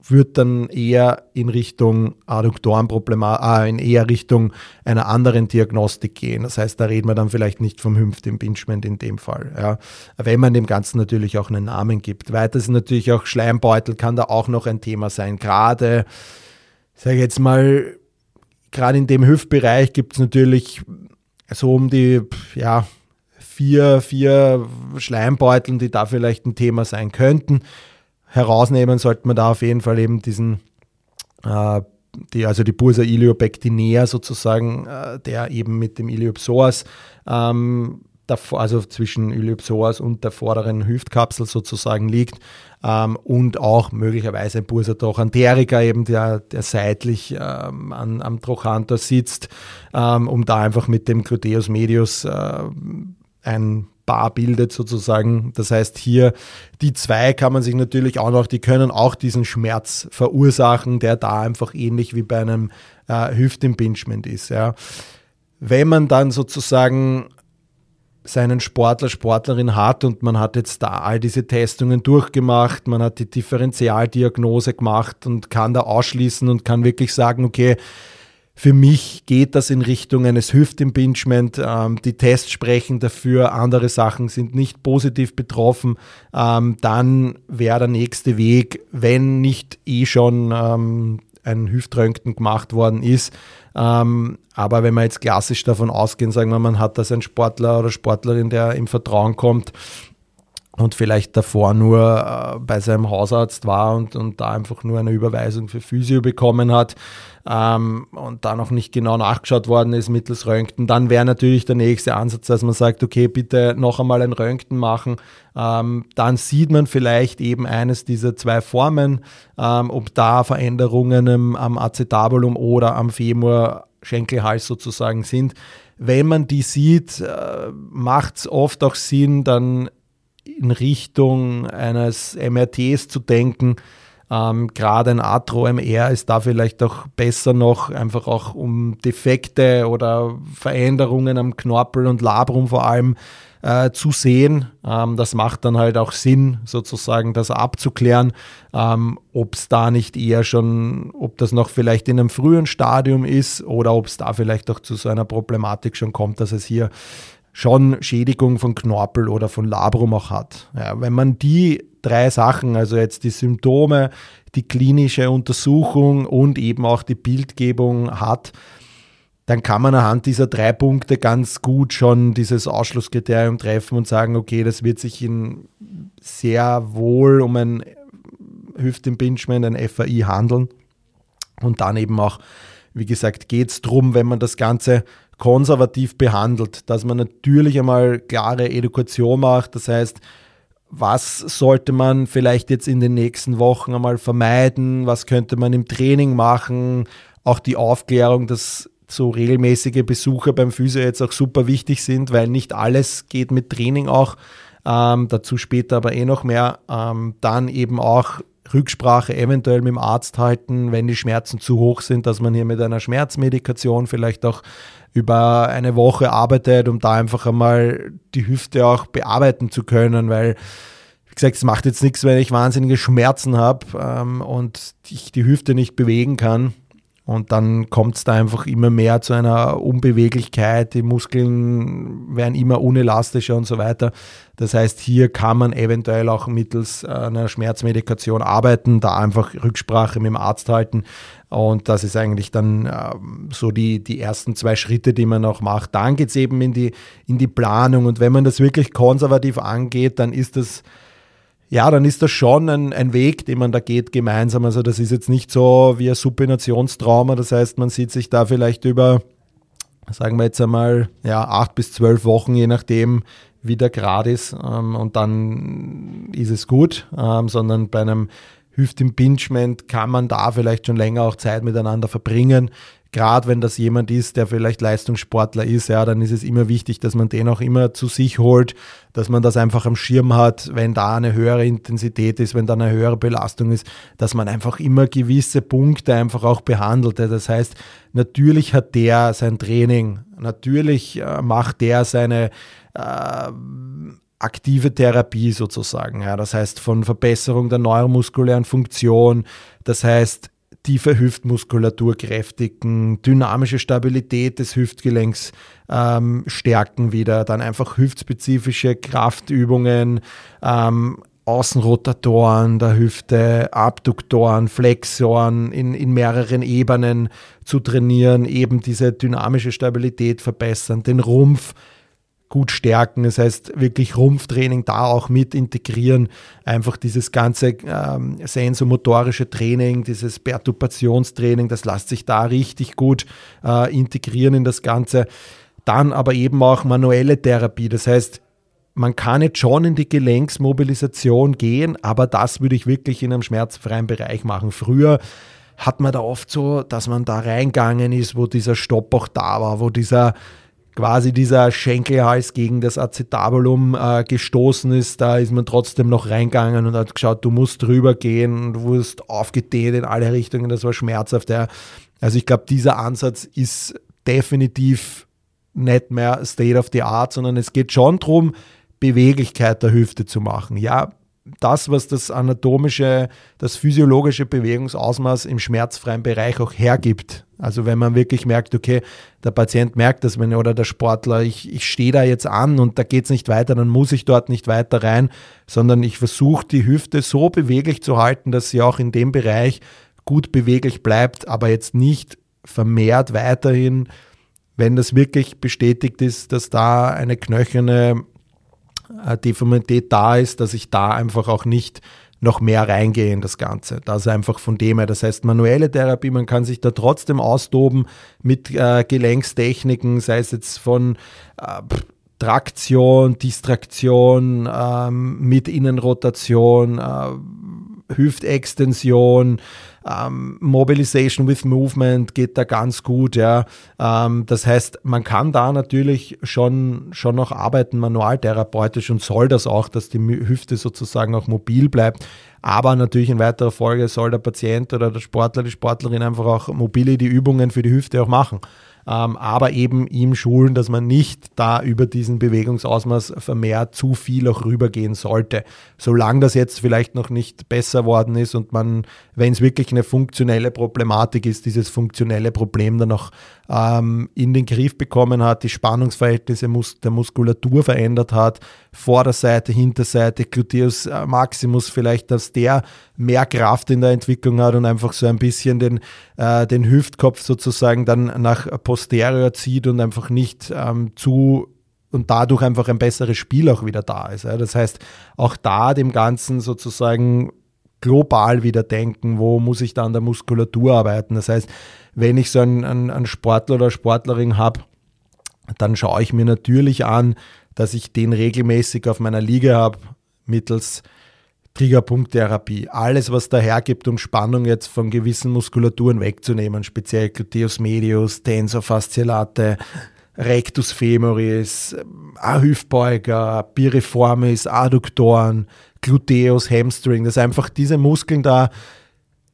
A: wird dann eher in Richtung Adduktorenproblematik, äh, in eher Richtung einer anderen Diagnostik gehen. Das heißt, da reden wir dann vielleicht nicht vom Hüftimpingement in dem Fall. Ja. Wenn man dem Ganzen natürlich auch einen Namen gibt. Weiter ist natürlich auch Schleimbeutel kann da auch noch ein Thema sein. Gerade, sage ich jetzt mal, gerade in dem Hüftbereich gibt es natürlich so um die, ja, vier, vier Schleimbeuteln, die da vielleicht ein Thema sein könnten herausnehmen sollte man da auf jeden Fall eben diesen, äh, die, also die Bursa iliopectinea sozusagen, äh, der eben mit dem Iliopsoas, ähm, davor, also zwischen Iliopsoas und der vorderen Hüftkapsel sozusagen liegt ähm, und auch möglicherweise ein Bursa trochanterica eben, der, der seitlich ähm, an, am Trochanter sitzt, ähm, um da einfach mit dem Gluteus medius äh, ein Bar bildet sozusagen. Das heißt, hier die zwei kann man sich natürlich auch noch, die können auch diesen Schmerz verursachen, der da einfach ähnlich wie bei einem äh, Hüftimpingement ist. Ja. Wenn man dann sozusagen seinen Sportler, Sportlerin hat und man hat jetzt da all diese Testungen durchgemacht, man hat die Differentialdiagnose gemacht und kann da ausschließen und kann wirklich sagen, okay, für mich geht das in Richtung eines Hüftimpingement. Ähm, die Tests sprechen dafür, andere Sachen sind nicht positiv betroffen. Ähm, dann wäre der nächste Weg, wenn nicht eh schon ähm, ein Hüftröntgen gemacht worden ist. Ähm, aber wenn wir jetzt klassisch davon ausgehen, sagen wir, man hat das ein Sportler oder Sportlerin, der im Vertrauen kommt, und vielleicht davor nur äh, bei seinem Hausarzt war und, und da einfach nur eine Überweisung für Physio bekommen hat ähm, und da noch nicht genau nachgeschaut worden ist mittels Röntgen, dann wäre natürlich der nächste Ansatz, dass man sagt, okay, bitte noch einmal ein Röntgen machen. Ähm, dann sieht man vielleicht eben eines dieser zwei Formen, ähm, ob da Veränderungen im, am Acetabulum oder am Femur Schenkelhals sozusagen sind. Wenn man die sieht, äh, macht es oft auch Sinn, dann in Richtung eines MRTs zu denken. Ähm, Gerade ein Atro-MR ist da vielleicht auch besser noch, einfach auch um Defekte oder Veränderungen am Knorpel und Labrum vor allem äh, zu sehen. Ähm, das macht dann halt auch Sinn, sozusagen das abzuklären, ähm, ob es da nicht eher schon, ob das noch vielleicht in einem frühen Stadium ist oder ob es da vielleicht auch zu so einer Problematik schon kommt, dass es hier schon Schädigung von Knorpel oder von Labrum auch hat. Ja, wenn man die drei Sachen, also jetzt die Symptome, die klinische Untersuchung und eben auch die Bildgebung hat, dann kann man anhand dieser drei Punkte ganz gut schon dieses Ausschlusskriterium treffen und sagen, okay, das wird sich in sehr wohl um ein Hüftimpingement, ein FAI handeln. Und dann eben auch, wie gesagt, geht es darum, wenn man das Ganze konservativ behandelt, dass man natürlich einmal klare Education macht. Das heißt, was sollte man vielleicht jetzt in den nächsten Wochen einmal vermeiden? Was könnte man im Training machen? Auch die Aufklärung, dass so regelmäßige Besucher beim Physio jetzt auch super wichtig sind, weil nicht alles geht mit Training auch. Ähm, dazu später aber eh noch mehr. Ähm, dann eben auch Rücksprache eventuell mit dem Arzt halten, wenn die Schmerzen zu hoch sind, dass man hier mit einer Schmerzmedikation vielleicht auch über eine Woche arbeitet, um da einfach einmal die Hüfte auch bearbeiten zu können, weil gesagt, es macht jetzt nichts, wenn ich wahnsinnige Schmerzen habe ähm, und ich die Hüfte nicht bewegen kann. Und dann kommt es da einfach immer mehr zu einer Unbeweglichkeit, die Muskeln werden immer unelastischer und so weiter. Das heißt, hier kann man eventuell auch mittels einer Schmerzmedikation arbeiten, da einfach Rücksprache mit dem Arzt halten. Und das ist eigentlich dann äh, so die, die ersten zwei Schritte, die man auch macht. Dann geht es eben in die, in die Planung. Und wenn man das wirklich konservativ angeht, dann ist das ja, dann ist das schon ein, ein Weg, den man da geht gemeinsam. Also das ist jetzt nicht so wie ein Supinationstrauma. Das heißt, man sieht sich da vielleicht über, sagen wir jetzt einmal, ja, acht bis zwölf Wochen, je nachdem, wie der Grad ist. Ähm, und dann ist es gut. Ähm, sondern bei einem Hüftimpingement kann man da vielleicht schon länger auch Zeit miteinander verbringen gerade wenn das jemand ist, der vielleicht Leistungssportler ist, ja, dann ist es immer wichtig, dass man den auch immer zu sich holt, dass man das einfach am Schirm hat, wenn da eine höhere Intensität ist, wenn da eine höhere Belastung ist, dass man einfach immer gewisse Punkte einfach auch behandelt. Das heißt, natürlich hat der sein Training, natürlich äh, macht der seine äh, aktive Therapie sozusagen. Ja, das heißt von Verbesserung der neuromuskulären Funktion, das heißt tiefe Hüftmuskulatur kräftigen, dynamische Stabilität des Hüftgelenks ähm, stärken wieder, dann einfach hüftspezifische Kraftübungen, ähm, Außenrotatoren der Hüfte, Abduktoren, Flexoren in, in mehreren Ebenen zu trainieren, eben diese dynamische Stabilität verbessern, den Rumpf gut stärken. Das heißt, wirklich Rumpftraining da auch mit integrieren. Einfach dieses ganze ähm, sensomotorische Training, dieses Perturbationstraining, das lässt sich da richtig gut äh, integrieren in das Ganze. Dann aber eben auch manuelle Therapie. Das heißt, man kann jetzt schon in die Gelenksmobilisation gehen, aber das würde ich wirklich in einem schmerzfreien Bereich machen. Früher hat man da oft so, dass man da reingegangen ist, wo dieser Stopp auch da war, wo dieser quasi dieser Schenkelhals gegen das Acetabulum äh, gestoßen ist, da ist man trotzdem noch reingegangen und hat geschaut, du musst drüber gehen, du wirst aufgedehnt in alle Richtungen, das war schmerzhaft. Ja. Also ich glaube, dieser Ansatz ist definitiv nicht mehr State of the Art, sondern es geht schon darum, Beweglichkeit der Hüfte zu machen. Ja, das, was das anatomische, das physiologische Bewegungsausmaß im schmerzfreien Bereich auch hergibt. Also wenn man wirklich merkt, okay, der Patient merkt das, wenn oder der Sportler, ich, ich stehe da jetzt an und da geht es nicht weiter, dann muss ich dort nicht weiter rein, sondern ich versuche die Hüfte so beweglich zu halten, dass sie auch in dem Bereich gut beweglich bleibt, aber jetzt nicht vermehrt weiterhin, wenn das wirklich bestätigt ist, dass da eine knöcherne äh, Deformität da ist, dass ich da einfach auch nicht noch mehr reingehe in das Ganze. Das ist einfach von dem her. Das heißt, manuelle Therapie, man kann sich da trotzdem austoben mit äh, Gelenkstechniken, sei es jetzt von äh, Traktion, Distraktion, ähm, mit Innenrotation, äh, Hüftextension, ähm, Mobilization with Movement geht da ganz gut. Ja. Ähm, das heißt, man kann da natürlich schon, schon noch arbeiten, manualtherapeutisch und soll das auch, dass die Hüfte sozusagen auch mobil bleibt. Aber natürlich in weiterer Folge soll der Patient oder der Sportler, die Sportlerin einfach auch mobile die Übungen für die Hüfte auch machen ähm, aber eben ihm schulen, dass man nicht da über diesen Bewegungsausmaß vermehrt zu viel auch rübergehen sollte. Solange das jetzt vielleicht noch nicht besser worden ist und man, wenn es wirklich eine funktionelle Problematik ist, dieses funktionelle Problem dann noch ähm, in den Griff bekommen hat, die Spannungsverhältnisse mus der Muskulatur verändert hat, Vorderseite, Hinterseite, Gluteus äh, Maximus vielleicht, dass der mehr Kraft in der Entwicklung hat und einfach so ein bisschen den, äh, den Hüftkopf sozusagen dann nach posterior zieht und einfach nicht ähm, zu und dadurch einfach ein besseres Spiel auch wieder da ist. Das heißt, auch da dem Ganzen sozusagen global wieder denken, wo muss ich da an der Muskulatur arbeiten. Das heißt, wenn ich so einen, einen, Sportler oder Sportlerin habe, dann schaue ich mir natürlich an, dass ich den regelmäßig auf meiner Liga habe, mittels Triggerpunkttherapie. Alles, was dahergibt, um Spannung jetzt von gewissen Muskulaturen wegzunehmen, speziell Gluteus medius, Tensor fasciolate, Rectus femoris, A-Hüftbeuger, Piriformis, Adduktoren, Gluteus, Hamstring, dass einfach diese Muskeln da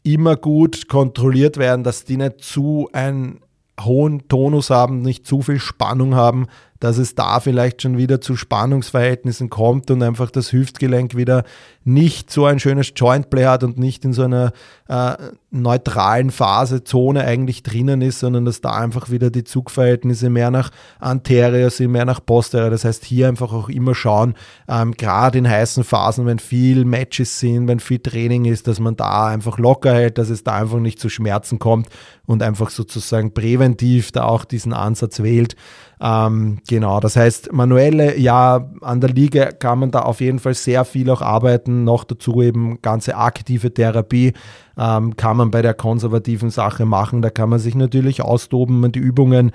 A: immer gut kontrolliert werden, dass die nicht zu einen hohen Tonus haben, nicht zu viel Spannung haben, dass es da vielleicht schon wieder zu Spannungsverhältnissen kommt und einfach das Hüftgelenk wieder nicht so ein schönes Jointplay hat und nicht in so einer äh, neutralen Phase, Zone eigentlich drinnen ist, sondern dass da einfach wieder die Zugverhältnisse mehr nach anterior sind, mehr nach posterior. Das heißt, hier einfach auch immer schauen, ähm, gerade in heißen Phasen, wenn viel Matches sind, wenn viel Training ist, dass man da einfach locker hält, dass es da einfach nicht zu Schmerzen kommt und einfach sozusagen präventiv da auch diesen Ansatz wählt. Ähm, genau, das heißt, manuelle, ja, an der Liga kann man da auf jeden Fall sehr viel auch arbeiten. Noch dazu eben ganze aktive Therapie ähm, kann man bei der konservativen Sache machen. Da kann man sich natürlich austoben, die Übungen,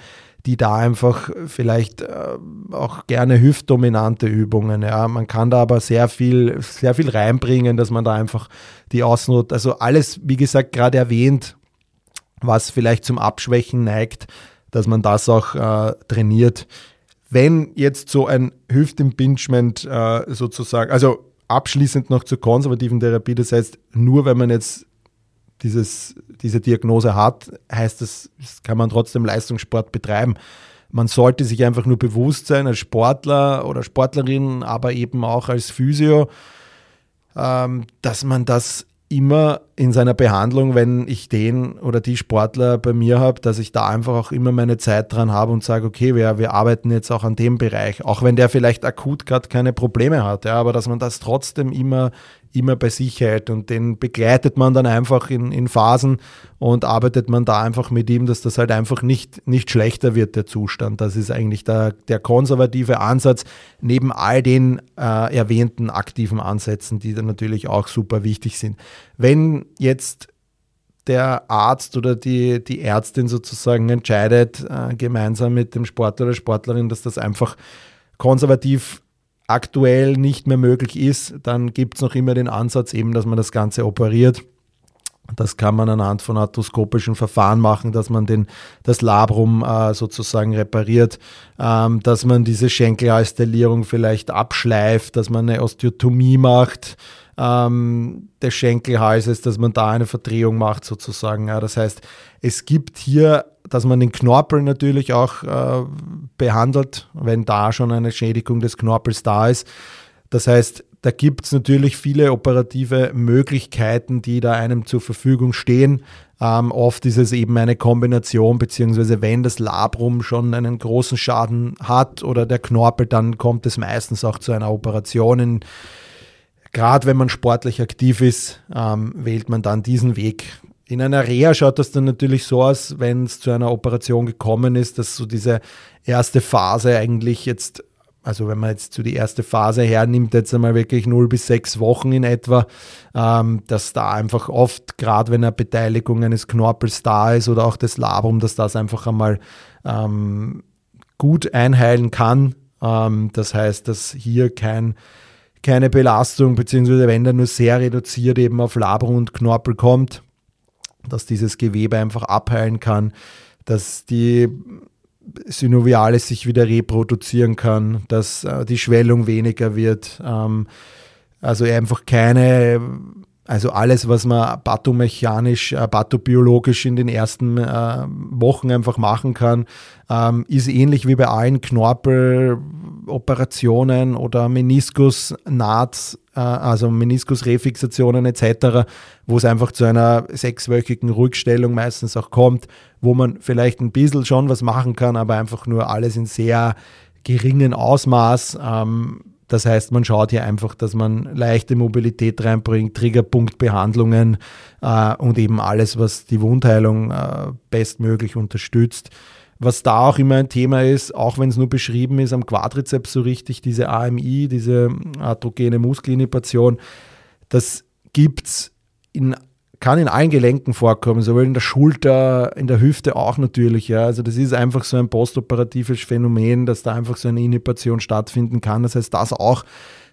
A: die da einfach vielleicht äh, auch gerne hüftdominante Übungen. Ja, man kann da aber sehr viel, sehr viel reinbringen, dass man da einfach die Außenrot, also alles, wie gesagt, gerade erwähnt, was vielleicht zum Abschwächen neigt, dass man das auch äh, trainiert. Wenn jetzt so ein Hüftimpingement äh, sozusagen, also abschließend noch zur konservativen Therapie, das heißt, nur wenn man jetzt dieses, diese Diagnose hat, heißt das, kann man trotzdem Leistungssport betreiben. Man sollte sich einfach nur bewusst sein, als Sportler oder Sportlerin, aber eben auch als Physio, ähm, dass man das immer in seiner Behandlung, wenn ich den oder die Sportler bei mir habe, dass ich da einfach auch immer meine Zeit dran habe und sage, okay, wir, wir arbeiten jetzt auch an dem Bereich, auch wenn der vielleicht akut gerade keine Probleme hat, ja, aber dass man das trotzdem immer immer bei sich hält und den begleitet man dann einfach in, in Phasen und arbeitet man da einfach mit ihm, dass das halt einfach nicht, nicht schlechter wird, der Zustand. Das ist eigentlich der, der konservative Ansatz, neben all den äh, erwähnten aktiven Ansätzen, die dann natürlich auch super wichtig sind. Wenn jetzt der Arzt oder die, die Ärztin sozusagen entscheidet, äh, gemeinsam mit dem Sportler oder Sportlerin, dass das einfach konservativ aktuell nicht mehr möglich ist, dann gibt es noch immer den Ansatz eben, dass man das Ganze operiert. Das kann man anhand von arthroskopischen Verfahren machen, dass man den, das Labrum äh, sozusagen repariert, ähm, dass man diese Schenkelhalsstellierung vielleicht abschleift, dass man eine Osteotomie macht ähm, des Schenkelhalses, dass man da eine Verdrehung macht sozusagen. Ja. Das heißt, es gibt hier dass man den Knorpel natürlich auch äh, behandelt, wenn da schon eine Schädigung des Knorpels da ist. Das heißt, da gibt es natürlich viele operative Möglichkeiten, die da einem zur Verfügung stehen. Ähm, oft ist es eben eine Kombination, beziehungsweise wenn das Labrum schon einen großen Schaden hat oder der Knorpel, dann kommt es meistens auch zu einer Operation. Gerade wenn man sportlich aktiv ist, ähm, wählt man dann diesen Weg. In einer Reha schaut das dann natürlich so aus, wenn es zu einer Operation gekommen ist, dass so diese erste Phase eigentlich jetzt, also wenn man jetzt zu die erste Phase hernimmt, jetzt einmal wirklich 0 bis 6 Wochen in etwa, ähm, dass da einfach oft, gerade wenn eine Beteiligung eines Knorpels da ist oder auch des Labrum, dass das einfach einmal ähm, gut einheilen kann. Ähm, das heißt, dass hier kein keine Belastung, beziehungsweise wenn da nur sehr reduziert eben auf Labrum und Knorpel kommt, dass dieses Gewebe einfach abheilen kann, dass die Synoviale sich wieder reproduzieren kann, dass äh, die Schwellung weniger wird. Ähm, also einfach keine, also alles, was man pathomechanisch, äh, pathobiologisch in den ersten äh, Wochen einfach machen kann, ähm, ist ähnlich wie bei allen Knorpeloperationen oder Meniskusnaht äh, also Meniskusrefixationen etc., wo es einfach zu einer sechswöchigen Rückstellung meistens auch kommt, wo man vielleicht ein bisschen schon was machen kann, aber einfach nur alles in sehr geringen Ausmaß. Ähm, das heißt, man schaut hier einfach, dass man leichte Mobilität reinbringt, Triggerpunktbehandlungen äh, und eben alles, was die Wundheilung äh, bestmöglich unterstützt. Was da auch immer ein Thema ist, auch wenn es nur beschrieben ist am Quadrizeps so richtig, diese AMI, diese atrogene Muskelinhibition, das gibt's in kann in allen Gelenken vorkommen, sowohl in der Schulter, in der Hüfte auch natürlich. Ja. Also das ist einfach so ein postoperatives Phänomen, dass da einfach so eine Inhibition stattfinden kann. Das heißt, das auch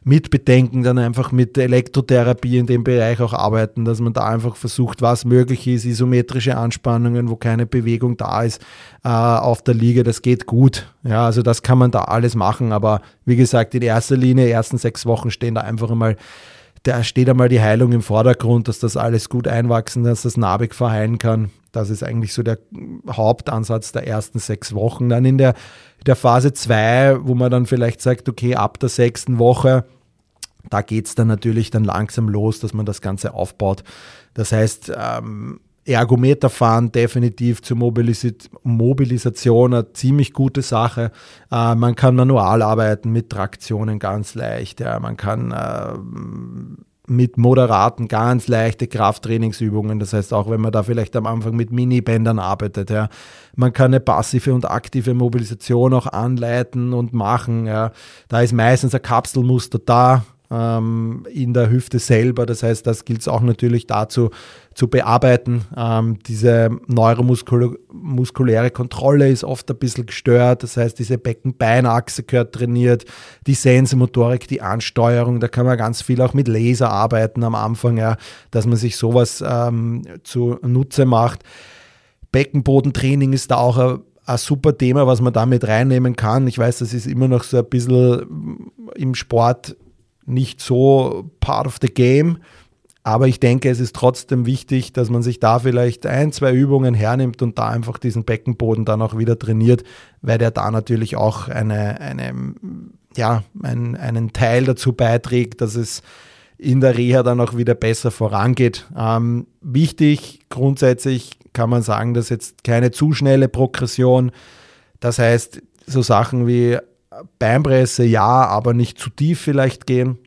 A: mit Bedenken dann einfach mit Elektrotherapie in dem Bereich auch arbeiten, dass man da einfach versucht, was möglich ist, isometrische Anspannungen, wo keine Bewegung da ist äh, auf der Liege, das geht gut. Ja, also das kann man da alles machen, aber wie gesagt, in erster Linie, ersten sechs Wochen stehen da einfach einmal da steht einmal die Heilung im Vordergrund, dass das alles gut einwachsen, dass das narbig verheilen kann. das ist eigentlich so der Hauptansatz der ersten sechs Wochen. Dann in der, der Phase 2, wo man dann vielleicht sagt, okay, ab der sechsten Woche, da geht es dann natürlich dann langsam los, dass man das Ganze aufbaut. Das heißt, ähm, Ergometer fahren definitiv zur Mobilis Mobilisation eine ziemlich gute Sache. Äh, man kann manual arbeiten mit Traktionen ganz leicht. Ja. Man kann äh, mit moderaten, ganz leichte Krafttrainingsübungen. Das heißt, auch wenn man da vielleicht am Anfang mit Minibändern arbeitet, ja, man kann eine passive und aktive Mobilisation auch anleiten und machen. Ja. Da ist meistens ein Kapselmuster da ähm, in der Hüfte selber. Das heißt, das gilt es auch natürlich dazu zu bearbeiten. Ähm, diese neuromuskuläre Kontrolle ist oft ein bisschen gestört. Das heißt, diese Becken-Beinachse gehört trainiert, die Sensomotorik, die Ansteuerung. Da kann man ganz viel auch mit Laser arbeiten am Anfang, ja, dass man sich sowas ähm, zunutze macht. Beckenbodentraining ist da auch ein, ein super Thema, was man damit reinnehmen kann. Ich weiß, das ist immer noch so ein bisschen im Sport nicht so part of the game. Aber ich denke, es ist trotzdem wichtig, dass man sich da vielleicht ein, zwei Übungen hernimmt und da einfach diesen Beckenboden dann auch wieder trainiert, weil der da natürlich auch eine, eine, ja, ein, einen Teil dazu beiträgt, dass es in der Reha dann auch wieder besser vorangeht. Ähm, wichtig, grundsätzlich kann man sagen, dass jetzt keine zu schnelle Progression, das heißt, so Sachen wie Beinpresse ja, aber nicht zu tief vielleicht gehen,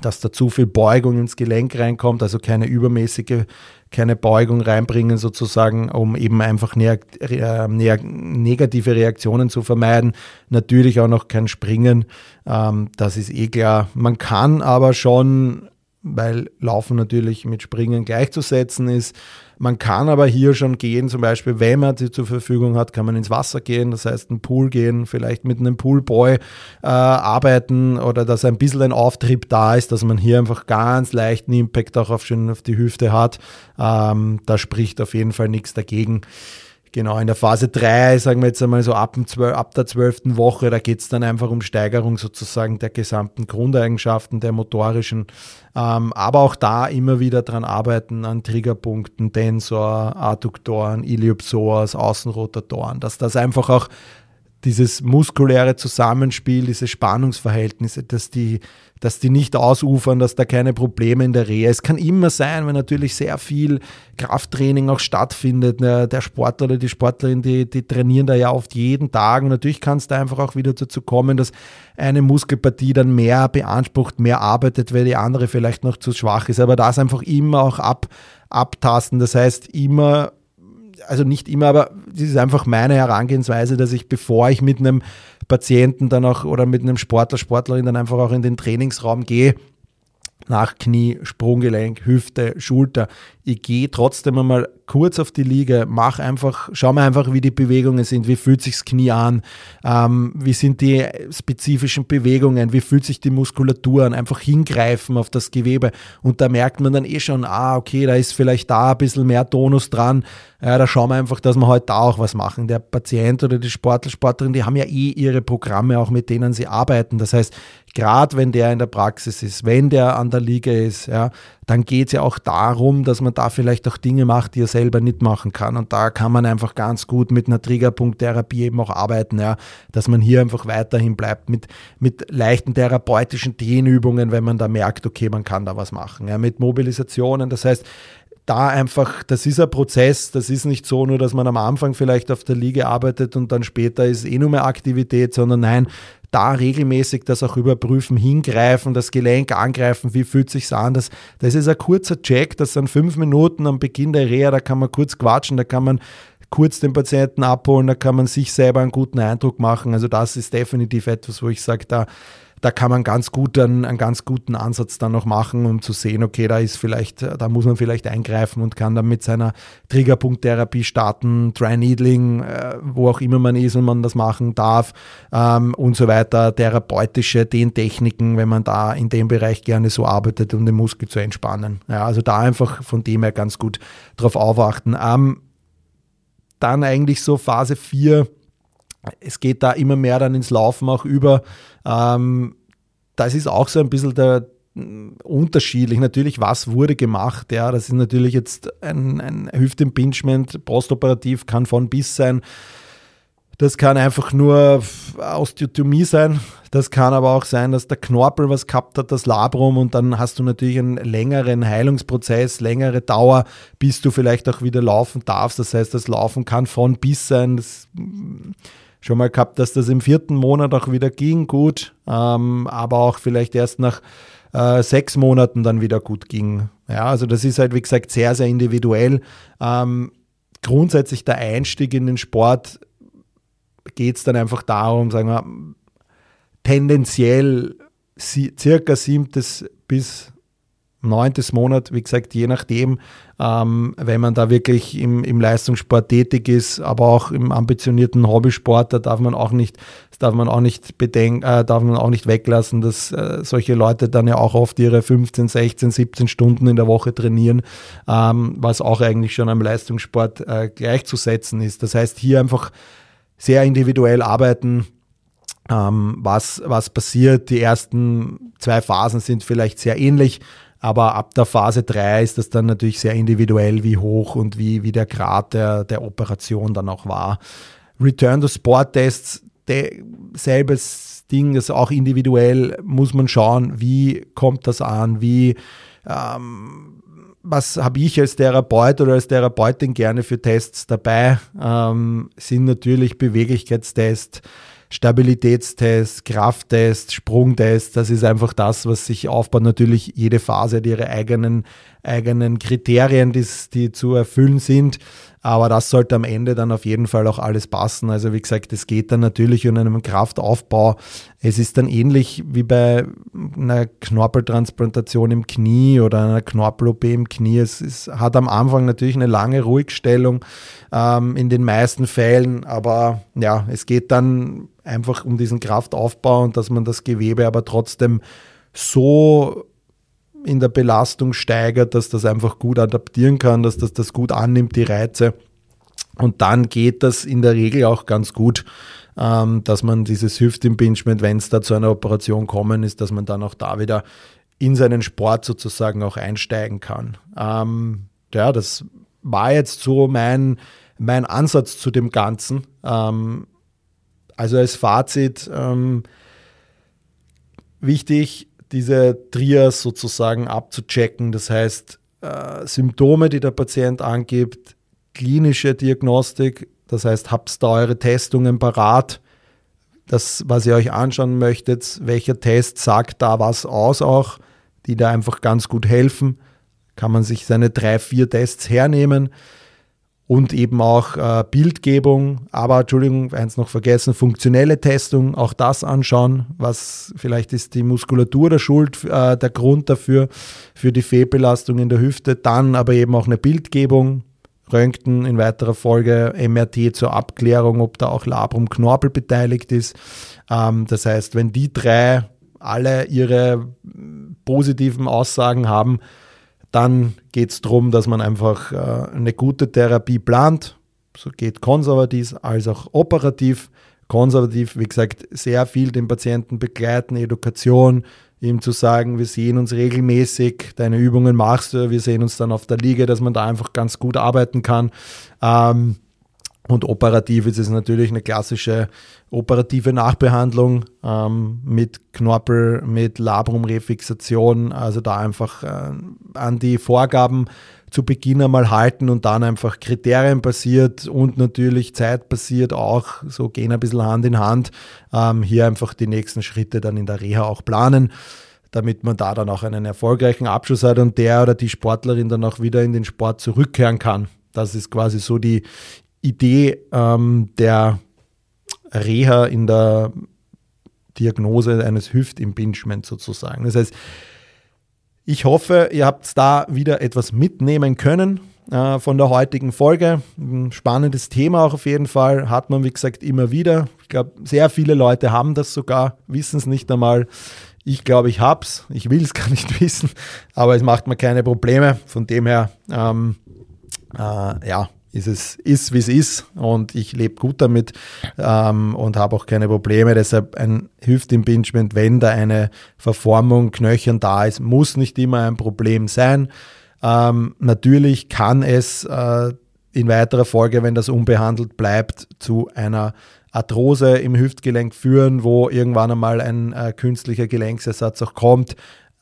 A: dass da zu viel Beugung ins Gelenk reinkommt, also keine übermäßige, keine Beugung reinbringen sozusagen, um eben einfach äh, näher, negative Reaktionen zu vermeiden. Natürlich auch noch kein Springen, ähm, das ist eh klar. Man kann aber schon weil Laufen natürlich mit Springen gleichzusetzen ist. Man kann aber hier schon gehen, zum Beispiel, wenn man sie zur Verfügung hat, kann man ins Wasser gehen, das heißt einen Pool gehen, vielleicht mit einem Poolboy äh, arbeiten oder dass ein bisschen ein Auftrieb da ist, dass man hier einfach ganz leichten Impact auch auf, schön auf die Hüfte hat. Ähm, da spricht auf jeden Fall nichts dagegen. Genau, in der Phase 3, sagen wir jetzt einmal so ab, dem 12, ab der zwölften Woche, da geht es dann einfach um Steigerung sozusagen der gesamten Grundeigenschaften, der motorischen, ähm, aber auch da immer wieder dran arbeiten an Triggerpunkten, Tensor, Adduktoren, Iliopsoas, Außenrotatoren, dass das einfach auch dieses muskuläre Zusammenspiel, diese Spannungsverhältnisse, dass die, dass die nicht ausufern, dass da keine Probleme in der Rehe. Es kann immer sein, wenn natürlich sehr viel Krafttraining auch stattfindet. Der Sportler oder die Sportlerin, die, die trainieren da ja oft jeden Tag. Und natürlich kann es da einfach auch wieder dazu kommen, dass eine Muskelpartie dann mehr beansprucht, mehr arbeitet, weil die andere vielleicht noch zu schwach ist. Aber das einfach immer auch ab, abtasten. Das heißt, immer also nicht immer, aber das ist einfach meine Herangehensweise, dass ich, bevor ich mit einem Patienten dann auch oder mit einem Sportler, Sportlerin dann einfach auch in den Trainingsraum gehe, nach Knie, Sprunggelenk, Hüfte, Schulter. Ich gehe trotzdem einmal kurz auf die Liege, mach einfach, schau mal einfach, wie die Bewegungen sind, wie fühlt sich das Knie an, ähm, wie sind die spezifischen Bewegungen, wie fühlt sich die Muskulatur an, einfach hingreifen auf das Gewebe und da merkt man dann eh schon, ah, okay, da ist vielleicht da ein bisschen mehr Tonus dran, ja, da schauen wir einfach, dass wir heute da auch was machen. Der Patient oder die Sportler, Sportlerin, die haben ja eh ihre Programme, auch mit denen sie arbeiten. Das heißt, gerade wenn der in der Praxis ist, wenn der an der Liege ist, ja, dann geht es ja auch darum, dass man da vielleicht auch Dinge macht, die er selber nicht machen kann. Und da kann man einfach ganz gut mit einer Triggerpunkttherapie eben auch arbeiten, ja, dass man hier einfach weiterhin bleibt mit, mit leichten therapeutischen Dehnübungen, wenn man da merkt, okay, man kann da was machen. Ja, mit Mobilisationen. Das heißt, da einfach, das ist ein Prozess, das ist nicht so nur, dass man am Anfang vielleicht auf der Liege arbeitet und dann später ist eh nur mehr Aktivität, sondern nein, da regelmäßig das auch überprüfen, hingreifen, das Gelenk angreifen, wie fühlt sich an. Das, das ist ein kurzer Check, das sind fünf Minuten am Beginn der Reha, da kann man kurz quatschen, da kann man kurz den Patienten abholen, da kann man sich selber einen guten Eindruck machen. Also das ist definitiv etwas, wo ich sage, da da kann man ganz gut einen, einen ganz guten Ansatz dann noch machen, um zu sehen, okay, da ist vielleicht, da muss man vielleicht eingreifen und kann dann mit seiner Triggerpunkttherapie starten, Dry Needling, äh, wo auch immer man ist und man das machen darf ähm, und so weiter, therapeutische Dehntechniken, wenn man da in dem Bereich gerne so arbeitet, um den Muskel zu entspannen. Ja, also da einfach von dem her ganz gut drauf aufwachten. Ähm, dann eigentlich so Phase 4, es geht da immer mehr dann ins Laufen auch über. Ähm, das ist auch so ein bisschen der, unterschiedlich. Natürlich, was wurde gemacht? Ja, das ist natürlich jetzt ein, ein Hüftimpingement, postoperativ kann von bis sein. Das kann einfach nur Osteotomie sein. Das kann aber auch sein, dass der Knorpel was gehabt hat, das Labrum, und dann hast du natürlich einen längeren Heilungsprozess, längere Dauer, bis du vielleicht auch wieder laufen darfst. Das heißt, das Laufen kann von bis sein. Das schon mal gehabt, dass das im vierten Monat auch wieder ging, gut, ähm, aber auch vielleicht erst nach äh, sechs Monaten dann wieder gut ging. Ja, also das ist halt, wie gesagt, sehr, sehr individuell. Ähm, grundsätzlich der Einstieg in den Sport geht es dann einfach darum, sagen wir, tendenziell circa siebtes bis neuntes Monat, wie gesagt, je nachdem, ähm, wenn man da wirklich im, im Leistungssport tätig ist, aber auch im ambitionierten Hobbysport, da darf man auch nicht, darf man auch nicht bedenken, äh, darf man auch nicht weglassen, dass äh, solche Leute dann ja auch oft ihre 15, 16, 17 Stunden in der Woche trainieren, ähm, was auch eigentlich schon am Leistungssport äh, gleichzusetzen ist. Das heißt, hier einfach sehr individuell arbeiten, ähm, was, was passiert. Die ersten zwei Phasen sind vielleicht sehr ähnlich, aber ab der Phase 3 ist das dann natürlich sehr individuell, wie hoch und wie, wie der Grad der, der Operation dann auch war. Return to Sport Tests, selbes Ding, das auch individuell, muss man schauen, wie kommt das an, wie ähm, was habe ich als Therapeut oder als Therapeutin gerne für Tests dabei? Ähm, sind natürlich Beweglichkeitstests, Stabilitätstests, Krafttests, Sprungtests. Das ist einfach das, was sich aufbaut. Natürlich jede Phase hat ihre eigenen, eigenen Kriterien, die, zu erfüllen sind. Aber das sollte am Ende dann auf jeden Fall auch alles passen. Also wie gesagt, es geht dann natürlich um einen Kraftaufbau. Es ist dann ähnlich wie bei einer Knorpeltransplantation im Knie oder einer Knorpel-OP im Knie. Es, es, hat am Anfang natürlich eine lange Ruhigstellung ähm, in den meisten Fällen. Aber ja, es geht dann einfach um diesen Kraftaufbau und dass man das Gewebe aber trotzdem so in der Belastung steigert, dass das einfach gut adaptieren kann, dass das das gut annimmt, die Reize. Und dann geht das in der Regel auch ganz gut, ähm, dass man dieses Hüftimpingement, wenn es da zu einer Operation kommen ist, dass man dann auch da wieder in seinen Sport sozusagen auch einsteigen kann. Ähm, ja, das war jetzt so mein, mein Ansatz zu dem Ganzen. Ähm, also als Fazit ähm, wichtig, diese Trias sozusagen abzuchecken. Das heißt, äh, Symptome, die der Patient angibt, klinische Diagnostik, das heißt, habt da eure Testungen parat, das, was ihr euch anschauen möchtet, welcher Test sagt da was aus auch, die da einfach ganz gut helfen. Kann man sich seine drei, vier Tests hernehmen und eben auch äh, Bildgebung, aber Entschuldigung, eins noch vergessen, funktionelle Testung, auch das anschauen, was vielleicht ist die Muskulatur der Schuld, äh, der Grund dafür, für die Fehlbelastung in der Hüfte, dann aber eben auch eine Bildgebung, Röntgen in weiterer Folge, MRT zur Abklärung, ob da auch Labrum Knorpel beteiligt ist. Ähm, das heißt, wenn die drei alle ihre positiven Aussagen haben, dann geht es darum, dass man einfach äh, eine gute Therapie plant. So geht konservativ als auch operativ. Konservativ, wie gesagt, sehr viel den Patienten begleiten, Education, ihm zu sagen, wir sehen uns regelmäßig, deine Übungen machst du, wir sehen uns dann auf der Liege, dass man da einfach ganz gut arbeiten kann. Ähm, und operativ ist es natürlich eine klassische operative Nachbehandlung ähm, mit Knorpel, mit Labrumrefixation, also da einfach äh, an die Vorgaben zu Beginn einmal halten und dann einfach kriterienbasiert und natürlich zeitbasiert auch, so gehen ein bisschen Hand in Hand, ähm, hier einfach die nächsten Schritte dann in der Reha auch planen damit man da dann auch einen erfolgreichen Abschluss hat und der oder die Sportlerin dann auch wieder in den Sport zurückkehren kann. Das ist quasi so die Idee ähm, der Reha in der Diagnose eines Hüftimpeachments sozusagen. Das heißt, ich hoffe, ihr habt da wieder etwas mitnehmen können äh, von der heutigen Folge. Ein spannendes Thema auch auf jeden Fall. Hat man, wie gesagt, immer wieder. Ich glaube, sehr viele Leute haben das sogar, wissen es nicht einmal. Ich glaube, ich habe es. Ich will es gar nicht wissen, aber es macht mir keine Probleme. Von dem her, ähm, äh, ja, ist es ist, wie es ist und ich lebe gut damit ähm, und habe auch keine Probleme. Deshalb ein Hüftimpingement, wenn da eine Verformung, Knöchern da ist, muss nicht immer ein Problem sein. Ähm, natürlich kann es äh, in weiterer Folge, wenn das unbehandelt bleibt, zu einer Arthrose im Hüftgelenk führen, wo irgendwann einmal ein äh, künstlicher Gelenksersatz auch kommt.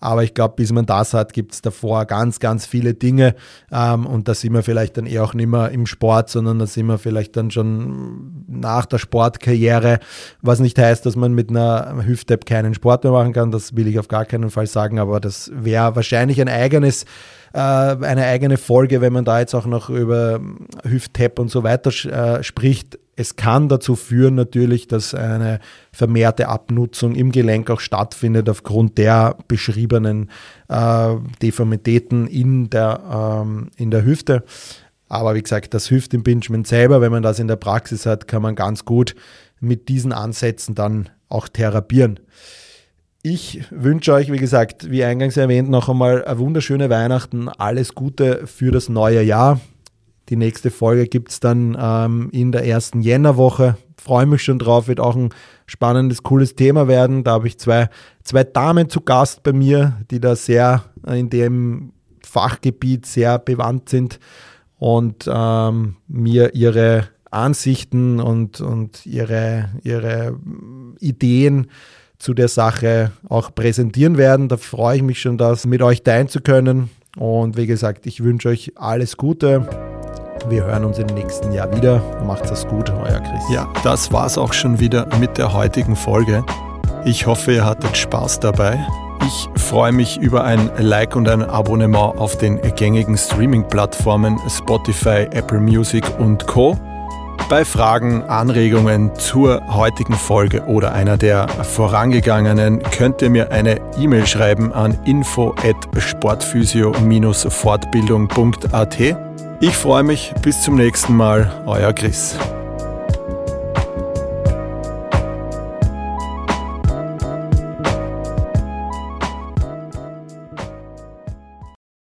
A: Aber ich glaube, bis man das hat, gibt es davor ganz, ganz viele Dinge. Ähm, und da sind wir vielleicht dann eher auch nicht mehr im Sport, sondern da sind wir vielleicht dann schon nach der Sportkarriere. Was nicht heißt, dass man mit einer Hüft-Tap keinen Sport mehr machen kann. Das will ich auf gar keinen Fall sagen. Aber das wäre wahrscheinlich ein eigenes äh, eine eigene Folge, wenn man da jetzt auch noch über Hüft-Tap und so weiter äh, spricht. Es kann dazu führen natürlich, dass eine vermehrte Abnutzung im Gelenk auch stattfindet aufgrund der beschriebenen äh, Deformitäten in der, ähm, in der Hüfte. Aber wie gesagt, das Hüftimpingement selber, wenn man das in der Praxis hat, kann man ganz gut mit diesen Ansätzen dann auch therapieren. Ich wünsche euch, wie gesagt, wie eingangs erwähnt, noch einmal eine wunderschöne Weihnachten, alles Gute für das neue Jahr. Die nächste Folge gibt es dann ähm, in der ersten Jännerwoche. Freue mich schon drauf, wird auch ein spannendes, cooles Thema werden. Da habe ich zwei, zwei Damen zu Gast bei mir, die da sehr äh, in dem Fachgebiet sehr bewandt sind und ähm, mir ihre Ansichten und, und ihre, ihre Ideen zu der Sache auch präsentieren werden. Da freue ich mich schon, das mit euch teilen zu können. Und wie gesagt, ich wünsche euch alles Gute. Wir hören uns im nächsten Jahr wieder. Macht's es gut, euer Chris.
B: Ja, das war's auch schon wieder mit der heutigen Folge. Ich hoffe, ihr hattet Spaß dabei. Ich freue mich über ein Like und ein Abonnement auf den gängigen Streaming-Plattformen Spotify, Apple Music und Co. Bei Fragen, Anregungen zur heutigen Folge oder einer der vorangegangenen könnt ihr mir eine E-Mail schreiben an info at sportphysio-fortbildung.at. Ich freue mich, bis zum nächsten Mal, euer Chris.